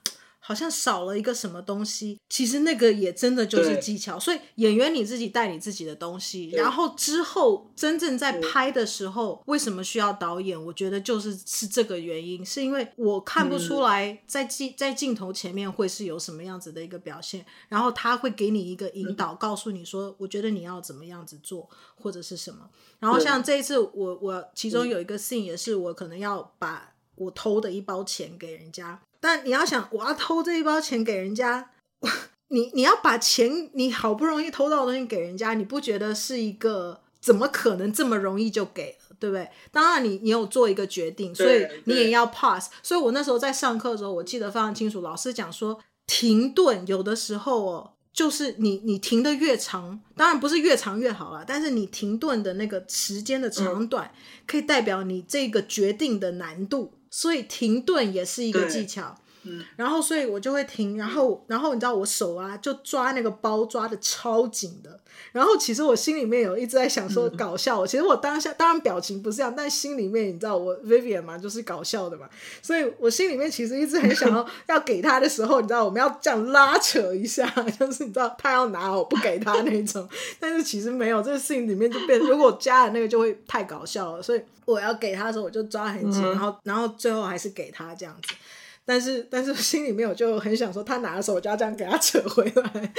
好像少了一个什么东西，其实那个也真的就是技巧。所以演员你自己带你自己的东西，然后之后真正在拍的时候，为什么需要导演？我觉得就是是这个原因，是因为我看不出来在镜在镜头前面会是有什么样子的一个表现，然后他会给你一个引导，告诉你说，我觉得你要怎么样子做，或者是什么。然后像这一次，我我其中有一个 scene 也是我可能要把我偷的一包钱给人家。但你要想，我要偷这一包钱给人家，你你要把钱，你好不容易偷到的东西给人家，你不觉得是一个怎么可能这么容易就给了，对不对？当然你，你你有做一个决定，所以你也要 pass。所以我那时候在上课的时候，我记得非常清楚，老师讲说，停顿有的时候哦，就是你你停的越长，当然不是越长越好啦，但是你停顿的那个时间的长短，可以代表你这个决定的难度。所以停顿也是一个技巧，嗯，然后所以我就会停，然后然后你知道我手啊就抓那个包抓的超紧的，然后其实我心里面有一直在想说搞笑，嗯、其实我当下当然表情不是这样，但心里面你知道我 Vivian 嘛就是搞笑的嘛，所以我心里面其实一直很想要 要给他的时候，你知道我们要这样拉扯一下，就是你知道他要拿我不给他那种，但是其实没有这个事情里面就变，如果加了那个就会太搞笑了，所以。我要给他的时候，我就抓很紧，然后，然后最后还是给他这样子。但是，但是心里面我就很想说，他拿的时候，我就要这样给他扯回来。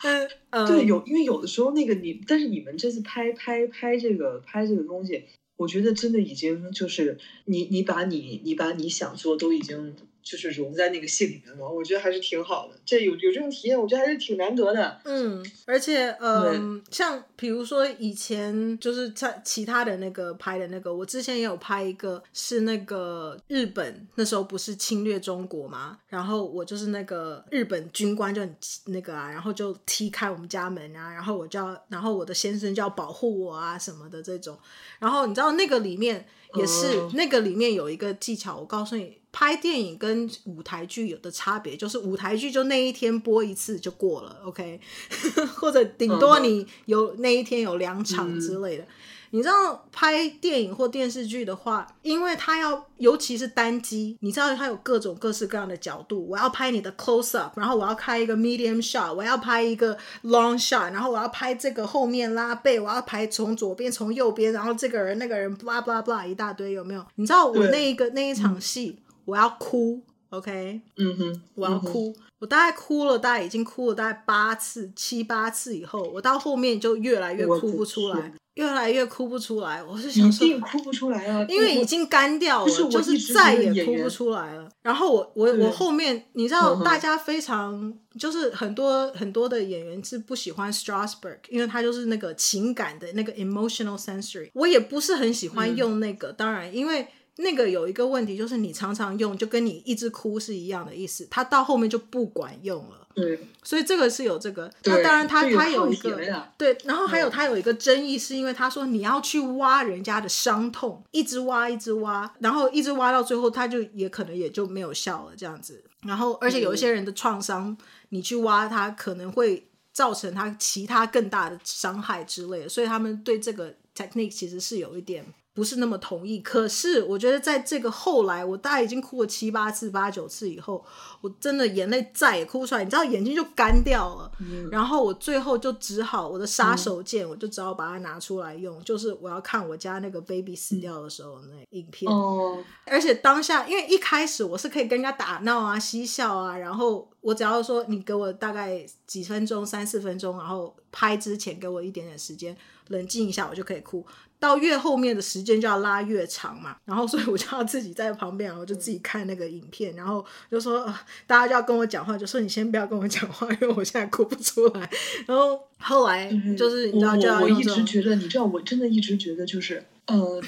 嗯，
对，有，因为有的时候那个你，但是你们这次拍拍拍这个拍这个东西，我觉得真的已经就是你，你把你，你把你想做都已经。就是融在那个戏里面嘛，我觉得还是挺好的。这有有这种体验，我觉得还是挺难得的。
嗯，而且嗯，像比如说以前就是在其他的那个拍的那个，我之前也有拍一个，是那个日本那时候不是侵略中国嘛，然后我就是那个日本军官就很那个啊，然后就踢开我们家门啊，然后我就要，然后我的先生就要保护我啊什么的这种。然后你知道那个里面也是、嗯、那个里面有一个技巧，我告诉你。拍电影跟舞台剧有的差别，就是舞台剧就那一天播一次就过了，OK，或者顶多你有那一天有两场之类的。嗯、你知道拍电影或电视剧的话，因为它要尤其是单机，你知道它有各种各式各样的角度。我要拍你的 close up，然后我要开一个 medium shot，我要拍一个 long shot，然后我要拍这个后面拉背，我要拍从左边从右边，然后这个人那个人 blah blah blah 一大堆，有没有？你知道我那一个那一场戏。我要哭，OK，
嗯哼，
我要哭，嗯、我大概哭了，大概已经哭了大概八次、七八次以后，我到后面就越来越哭不出来，越来越哭不出来。我是想说，
一定哭不出来啊，
因为已经干掉了，是就是再也哭不出来了。然后我我我后面，你知道，大家非常就是很多很多的演员是不喜欢 Strasberg，因为他就是那个情感的那个 emotional sensory，我也不是很喜欢用那个，嗯、当然因为。那个有一个问题，就是你常常用，就跟你一直哭是一样的意思，它到后面就不管用了。
对，
所以这个是有这个。那当然他，他他有一个对，然后还有他有一个争议，是因为他说你要去挖人家的伤痛，一直挖，一直挖，然后一直挖到最后，他就也可能也就没有效了这样子。然后，而且有一些人的创伤，你去挖他，可能会造成他其他更大的伤害之类的，所以他们对这个 technique 其实是有一点。不是那么同意。可是我觉得在这个后来，我大概已经哭了七八次、八九次以后，我真的眼泪再也哭不出来，你知道眼睛就干掉了。嗯、然后我最后就只好我的杀手锏，我就只好把它拿出来用，嗯、就是我要看我家那个 baby 死掉的时候那影片。哦，而且当下因为一开始我是可以跟人家打闹啊、嬉笑啊，然后。我只要说你给我大概几分钟、三四分钟，然后拍之前给我一点点时间冷静一下，我就可以哭。到越后面的时间就要拉越长嘛，然后所以我就要自己在旁边，然后就自己看那个影片，然后就说、呃、大家就要跟我讲话，就说你先不要跟我讲话，因为我现在哭不出来。然后后来就是你知道就
我一直觉得，你知道，我真的一直觉得就是呃。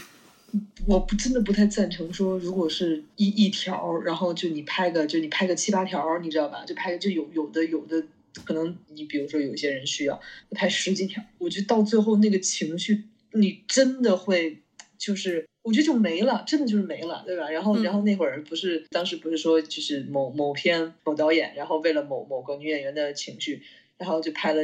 我不真的不太赞成说，如果是一一条，然后就你拍个，就你拍个七八条，你知道吧？就拍个就有有的有的可能，你比如说有些人需要拍十几条，我觉得到最后那个情绪，你真的会就是，我觉得就没了，真的就是没了，对吧？然后然后那会儿不是、嗯、当时不是说就是某某片某导演，然后为了某某个女演员的情绪，然后就拍了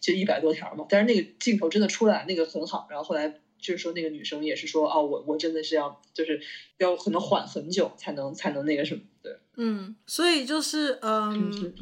就一百多条嘛。但是那个镜头真的出来，那个很好。然后后来。就是说，那个女生也是说，哦，我我真的是要，就是要可能缓很久才能才能那个什么，对，
嗯，所以就是，嗯。嗯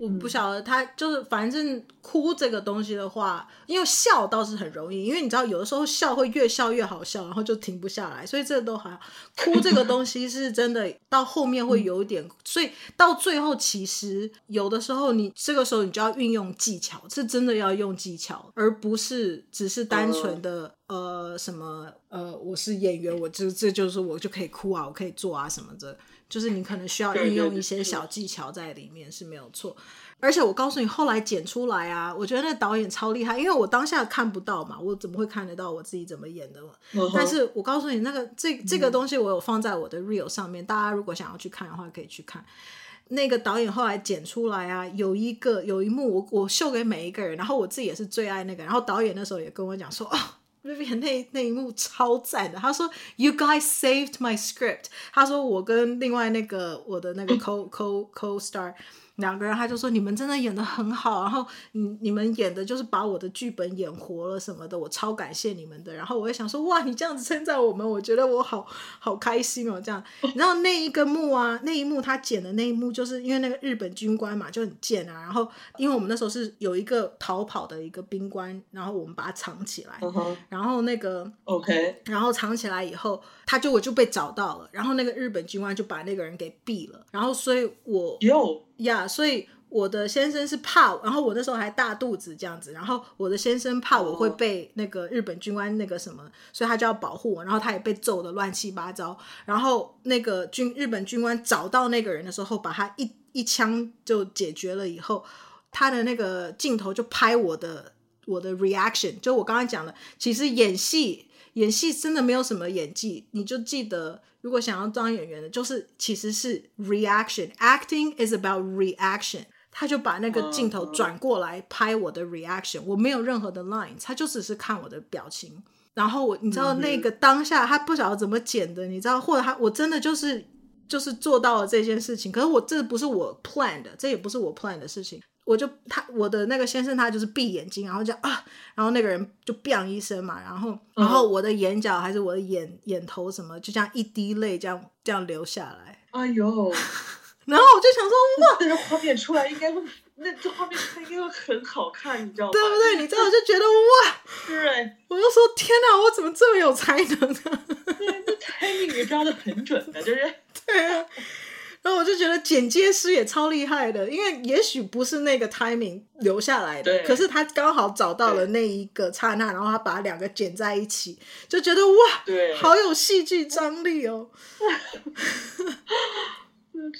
我不晓得他就是，反正哭这个东西的话，因为笑倒是很容易，因为你知道有的时候笑会越笑越好笑，然后就停不下来，所以这都还好。哭这个东西是真的，到后面会有一点，所以到最后其实有的时候你这个时候你就要运用技巧，是真的要用技巧，而不是只是单纯的呃什么呃我是演员，我就这就是我就可以哭啊，我可以做啊什么的。就是你可能需要运用一些小技巧在里面是没有错，而且我告诉你，后来剪出来啊，我觉得那导演超厉害，因为我当下看不到嘛，我怎么会看得到我自己怎么演的嘛？Uh huh. 但是我告诉你，那个这这个东西我有放在我的 real 上面，大家如果想要去看的话，可以去看。那个导演后来剪出来啊，有一个有一幕我我秀给每一个人，然后我自己也是最爱那个，然后导演那时候也跟我讲说哦。Vivian 那那一幕超赞的，他说 You guys saved my script。他说我跟另外那个我的那个 co co co star。两个人，他就说你们真的演的很好，然后你你们演的就是把我的剧本演活了什么的，我超感谢你们的。然后我也想说，哇，你这样子称赞我们，我觉得我好好开心哦。这样，然后那一个幕啊，那一幕他剪的那一幕，就是因为那个日本军官嘛，就很贱啊。然后因为我们那时候是有一个逃跑的一个兵官，然后我们把他藏起来，uh huh. 然后那个 OK，然后藏起来以后，他就我就被找到了，然后那个日本军官就把那个人给毙了。然后所以我有。呀，yeah, 所以我的先生是怕，然后我那时候还大肚子这样子，然后我的先生怕我会被那个日本军官那个什么，所以他就要保护我，然后他也被揍的乱七八糟，然后那个军日本军官找到那个人的时候，把他一一枪就解决了以后，他的那个镜头就拍我的我的 reaction，就我刚刚讲的，其实演戏演戏真的没有什么演技，你就记得。如果想要当演员的，就是其实是 reaction，acting is about reaction。他就把那个镜头转过来拍我的 reaction，我没有任何的 lines，他就只是看我的表情。然后我，你知道那个当下他不晓得怎么剪的，你知道，或者他我真的就是就是做到了这件事情，可是我这不是我 plan 的，这也不是我 plan 的事情。我就他我的那个先生他就是闭眼睛，然后就啊，然后那个人就 biang 一声嘛，然后然后我的眼角还是我的眼眼头什么，就这样一滴泪这样这样流下来。
哎呦，
然后我就想说哇，
这个画面出来应该会，那这画面出来应该会很好看，你知道吗？
对不对？你知道我就觉得哇，
对，
我就说天哪，我怎么这么有才能呢？
对，这 timing 也抓的很准的，就是
对啊。然后我就觉得剪接师也超厉害的，因为也许不是那个 timing 留下来的，对可是他刚好找到了那一个刹那，然后他把两个剪在一起，就觉得哇，对好有戏剧张力哦！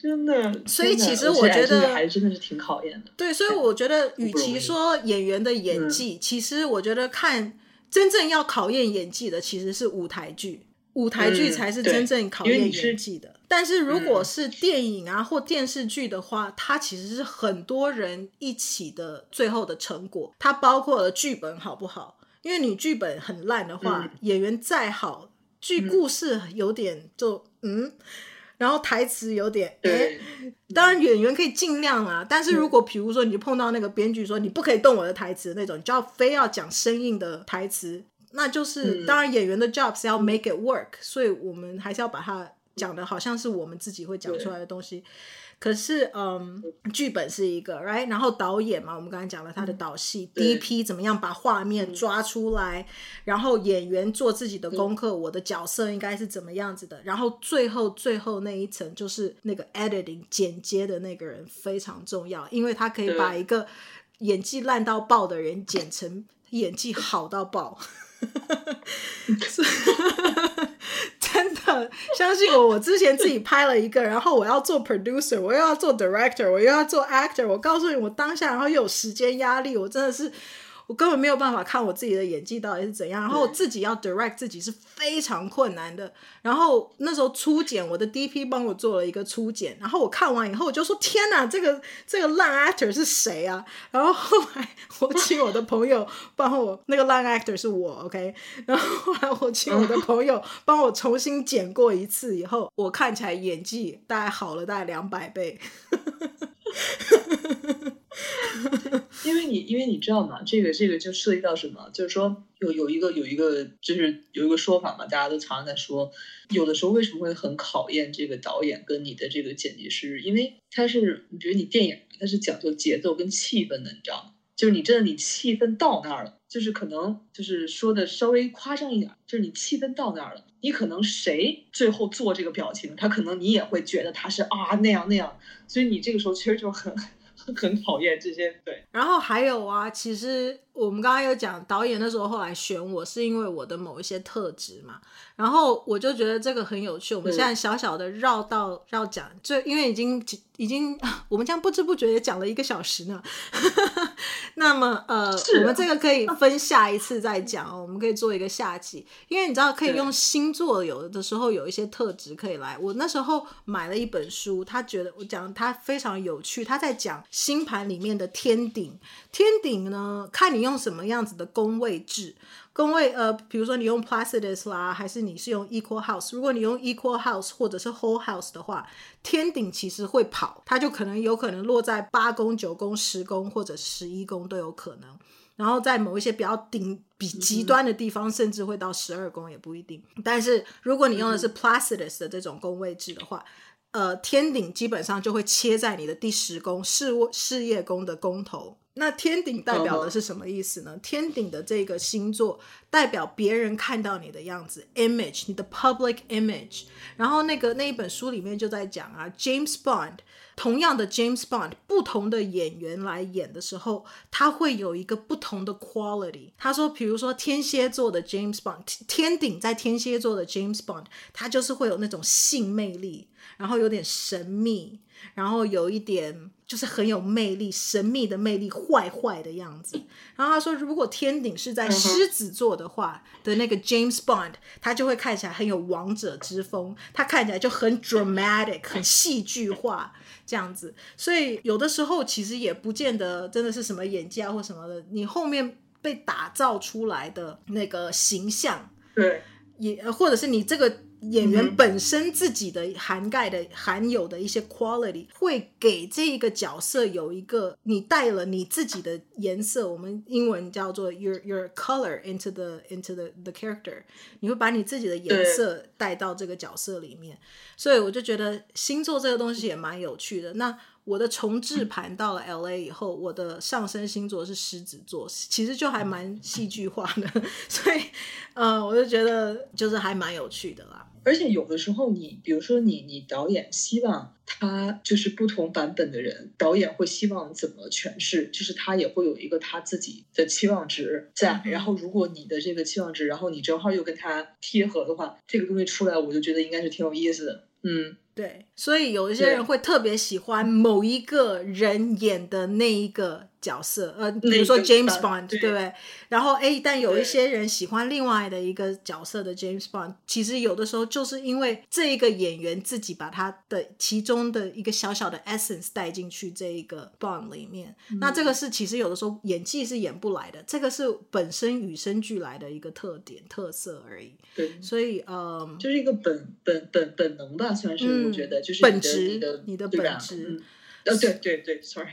真的，
所以其实我觉得
还真的是挺考验的。
对，所以我觉得，与其说演员的演技，其实我觉得看真正要考验演技的，其实是舞台剧。舞台剧才是真正考验演技的，嗯、但是如果是电影啊或电视剧的话，嗯、它其实是很多人一起的最后的成果。它包括了剧本好不好？因为你剧本很烂的话，嗯、演员再好，剧故事有点就嗯，然后台词有点哎，当然演员可以尽量啊。但是如果比如说你碰到那个编剧说你不可以动我的台词的那种，你就要非要讲生硬的台词。那就是、
嗯、
当然演员的 jobs 要 make it work，所以我们还是要把它讲的好像是我们自己会讲出来的东西。可是，嗯，剧本是一个，right？然后导演嘛，我们刚才讲了他的导戏、嗯、DP 怎么样把画面抓出来，然后演员做自己的功课，我的角色应该是怎么样子的，然后最后最后那一层就是那个 editing 剪接的那个人非常重要，因为他可以把一个演技烂到爆的人剪成演技好到爆。真的，相信我，我之前自己拍了一个，然后我要做 producer，我又要做 director，我又要做 actor。我告诉你，我当下然后又有时间压力，我真的是。我根本没有办法看我自己的演技到底是怎样，然后我自己要 direct 自己是非常困难的。然后那时候初剪，我的 DP 帮我做了一个初剪，然后我看完以后我就说：“天哪，这个这个烂 actor 是谁啊？”然后后来我请我的朋友帮我，那个烂 actor 是我，OK。然后后来我请我的朋友帮我重新剪过一次以后，我看起来演技大概好了大概两百倍。
因为你因为你知道吗？这个这个就涉及到什么？就是说有有一个有一个就是有一个说法嘛，大家都常常在说，有的时候为什么会很考验这个导演跟你的这个剪辑师？因为他是，比如你电影，它是讲究节奏跟气氛的，你知道吗？就是你真的你气氛到那儿了，就是可能就是说的稍微夸张一点，就是你气氛到那儿了，你可能谁最后做这个表情，他可能你也会觉得他是啊那样那样，所以你这个时候其实就很。很讨厌这些，对。
然后还有啊，其实我们刚刚有讲导演那时候后来选我是因为我的某一些特质嘛，然后我就觉得这个很有趣。我们现在小小的绕道绕讲，就因为已经。已经，我们这样不知不觉也讲了一个小时呢。那么，呃，我们这个可以分下一次再讲哦。我们可以做一个下集，因为你知道，可以用星座，有的时候有一些特质可以来。我那时候买了一本书，他觉得我讲他非常有趣，他在讲星盘里面的天顶。天顶呢，看你用什么样子的宫位制。宫位呃，比如说你用 Placidus 啦，还是你是用 Equal House？如果你用 Equal House 或者是 Whole House 的话，天顶其实会跑，它就可能有可能落在八宫、九宫、十宫或者十一宫都有可能。然后在某一些比较顶比极端的地方，甚至会到十二宫也不一定。但是如果你用的是 Placidus 的这种宫位制的话，呃，天顶基本上就会切在你的第十宫事事业宫的宫头。那天顶代表的是什么意思呢？Uh -huh. 天顶的这个星座代表别人看到你的样子，image，你的 public image。然后那个那一本书里面就在讲啊，James Bond，同样的 James Bond，不同的演员来演的时候，他会有一个不同的 quality。他说，比如说天蝎座的 James Bond，天顶在天蝎座的 James Bond，他就是会有那种性魅力，然后有点神秘。然后有一点就是很有魅力，神秘的魅力，坏坏的样子。然后他说，如果天顶是在狮子座的话的那个 James Bond，他就会看起来很有王者之风，他看起来就很 dramatic，很戏剧化这样子。所以有的时候其实也不见得真的是什么演技啊或什么的，你后面被打造出来的那个形象，
对，
也或者是你这个。演员本身自己的涵盖的含有的一些 quality，会给这一个角色有一个你带了你自己的颜色，我们英文叫做 your your color into the into the the character，你会把你自己的颜色带到这个角色里面，所以我就觉得星座这个东西也蛮有趣的。那我的重置盘到了 LA 以后，我的上升星座是狮子座，其实就还蛮戏剧化的，所以呃，我就觉得就是还蛮有趣的啦。
而且有的时候你，你比如说你，你导演希望他就是不同版本的人，导演会希望怎么诠释，就是他也会有一个他自己的期望值在。然后，如果你的这个期望值，然后你正好又跟他贴合的话，这个东西出来，我就觉得应该是挺有意思的。嗯。
对，所以有一些人会特别喜欢某一个人演的那一个角色，呃，比如说 James Bond，对不对？然后，哎，但有一些人喜欢另外的一个角色的 James Bond，其实有的时候就是因为这一个演员自己把他的其中的一个小小的 essence 带进去这一个 Bond 里面。嗯。那这个是其实有的时候演技是演不来的，这个是本身与生俱来的一个特点特色而已。
对，
所以，呃，
就是一个本本本本能吧，算是。
嗯
我觉得就是你的
本质，
你的，
你的本质，
嗯，哦，对对对，sorry，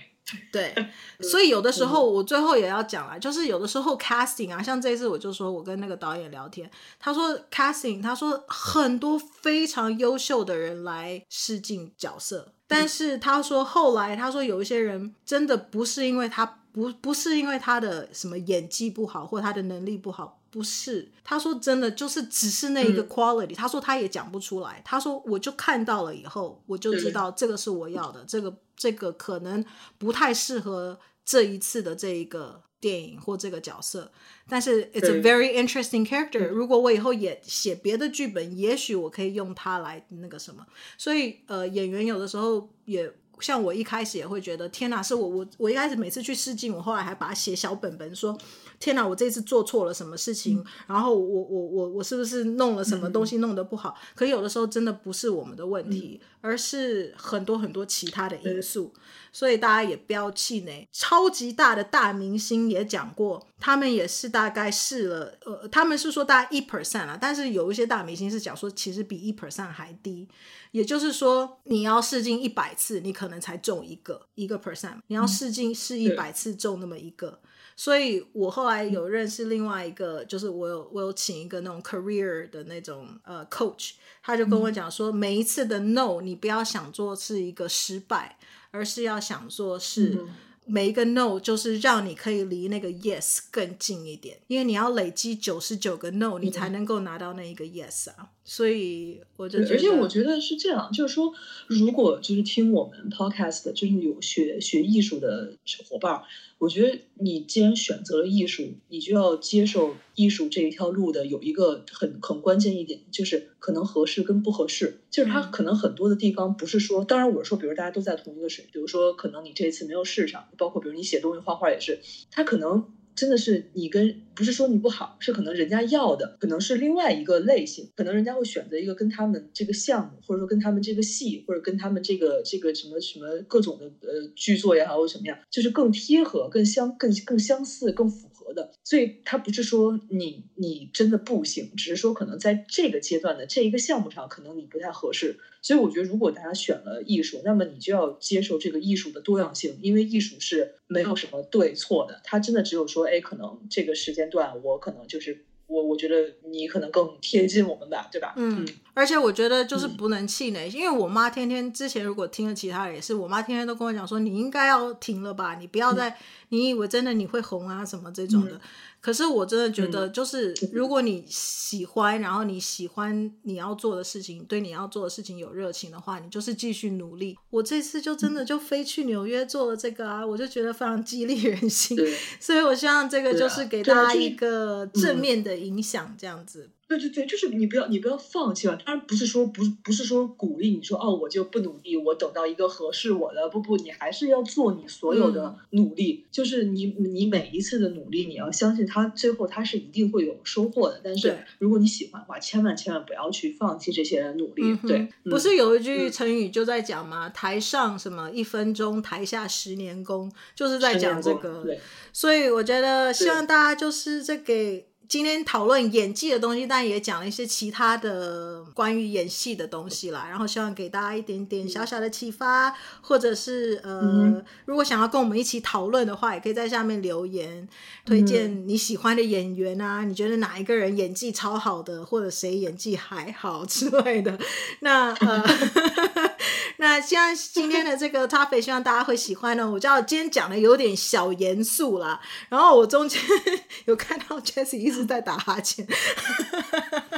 对，所以有的时候我最后也要讲啦，就是有的时候 casting 啊，像这一次我就说我跟那个导演聊天，他说 casting，他说很多非常优秀的人来试镜角色，但是他说后来他说有一些人真的不是因为他不不是因为他的什么演技不好或他的能力不好。不是，他说真的就是只是那一个 quality，、嗯、他说他也讲不出来。他说我就看到了以后，我就知道这个是我要的，这个这个可能不太适合这一次的这一个电影或这个角色。但是 it's a very interesting character。如果我以后也写别的剧本，也许我可以用它来那个什么。所以呃，演员有的时候也。像我一开始也会觉得，天哪，是我我我一开始每次去试镜，我后来还把它写小本本，说，天哪，我这次做错了什么事情，嗯、然后我我我我是不是弄了什么东西弄得不好？嗯、可有的时候真的不是我们的问题，嗯、而是很多很多其他的因素，嗯、所以大家也不要气馁。超级大的大明星也讲过，他们也是大概试了，呃，他们是说大概一 percent 啊，但是有一些大明星是讲说，其实比一 percent 还低。也就是说，你要试镜一百次，你可能才中一个一个 percent。你要试镜试一百次，中那么一个。嗯、所以我后来有认识另外一个，嗯、就是我有我有请一个那种 career 的那种呃 coach，他就跟我讲说，嗯、每一次的 no，你不要想做是一个失败，而是要想做是。嗯每一个 no 就是让你可以离那个 yes 更近一点，因为你要累积九十九个 no，你才能够拿到那一个 yes 啊。所以我就觉得，
而且我觉得是这样，就是说，如果就是听我们 podcast，就是有学学艺术的小伙伴。我觉得你既然选择了艺术，你就要接受艺术这一条路的有一个很很关键一点，就是可能合适跟不合适。就是它可能很多的地方不是说，当然我是说，比如大家都在同一个水，比如说可能你这次没有市场，包括比如你写东西、画画也是，它可能。真的是你跟不是说你不好，是可能人家要的可能是另外一个类型，可能人家会选择一个跟他们这个项目，或者说跟他们这个戏，或者跟他们这个这个什么什么各种的呃剧作也好，或什么样，就是更贴合、更相、更更相似、更符的。所以他不是说你你真的不行，只是说可能在这个阶段的这一个项目上，可能你不太合适。所以我觉得，如果大家选了艺术，那么你就要接受这个艺术的多样性，因为艺术是没有什么对错的，它真的只有说，哎，可能这个时间段我可能就是。我我觉得你可能更贴近我们吧，对吧？
嗯，而且我觉得就是不能气馁，嗯、因为我妈天天之前如果听了其他人也是，我妈天天都跟我讲说，你应该要停了吧，你不要再，嗯、你以为真的你会红啊什么这种的。嗯可是我真的觉得，就是如果你喜欢，嗯、然后你喜欢你要做的事情，对你要做的事情有热情的话，你就是继续努力。我这次就真的就飞去纽约做了这个啊，我就觉得非常激励人心。所以我希望这个就是给大家一个正面的影响，这样子。
对对对，就是你不要你不要放弃了。当然不是说不不是说鼓励你说哦，我就不努力，我等到一个合适我的。不不，你还是要做你所有的努力。嗯、就是你你每一次的努力，你要相信他最后他是一定会有收获的。但是如果你喜欢的话，千万千万不要去放弃这些努力。嗯、对，嗯、
不是有一句成语就在讲吗？嗯、台上什么一分钟，台下十年功，就是在讲这个。对，所以我觉得希望大家就是这个。今天讨论演技的东西，但也讲了一些其他的关于演戏的东西啦。然后希望给大家一点点小小的启发，或者是呃，嗯、如果想要跟我们一起讨论的话，也可以在下面留言，推荐你喜欢的演员啊，你觉得哪一个人演技超好的，或者谁演技还好之类的。那呃。那希望今天的这个 topic，希望大家会喜欢呢。我知道今天讲的有点小严肃啦，然后我中间 有看到 Jessie 一直在打哈欠，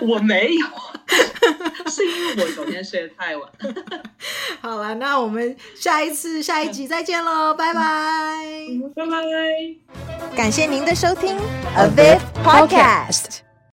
我没有，是因为我昨天睡得太晚。
好了，那我们下一次下一集再见喽，拜拜，
拜拜，
感谢您的收听，A Viv Podcast。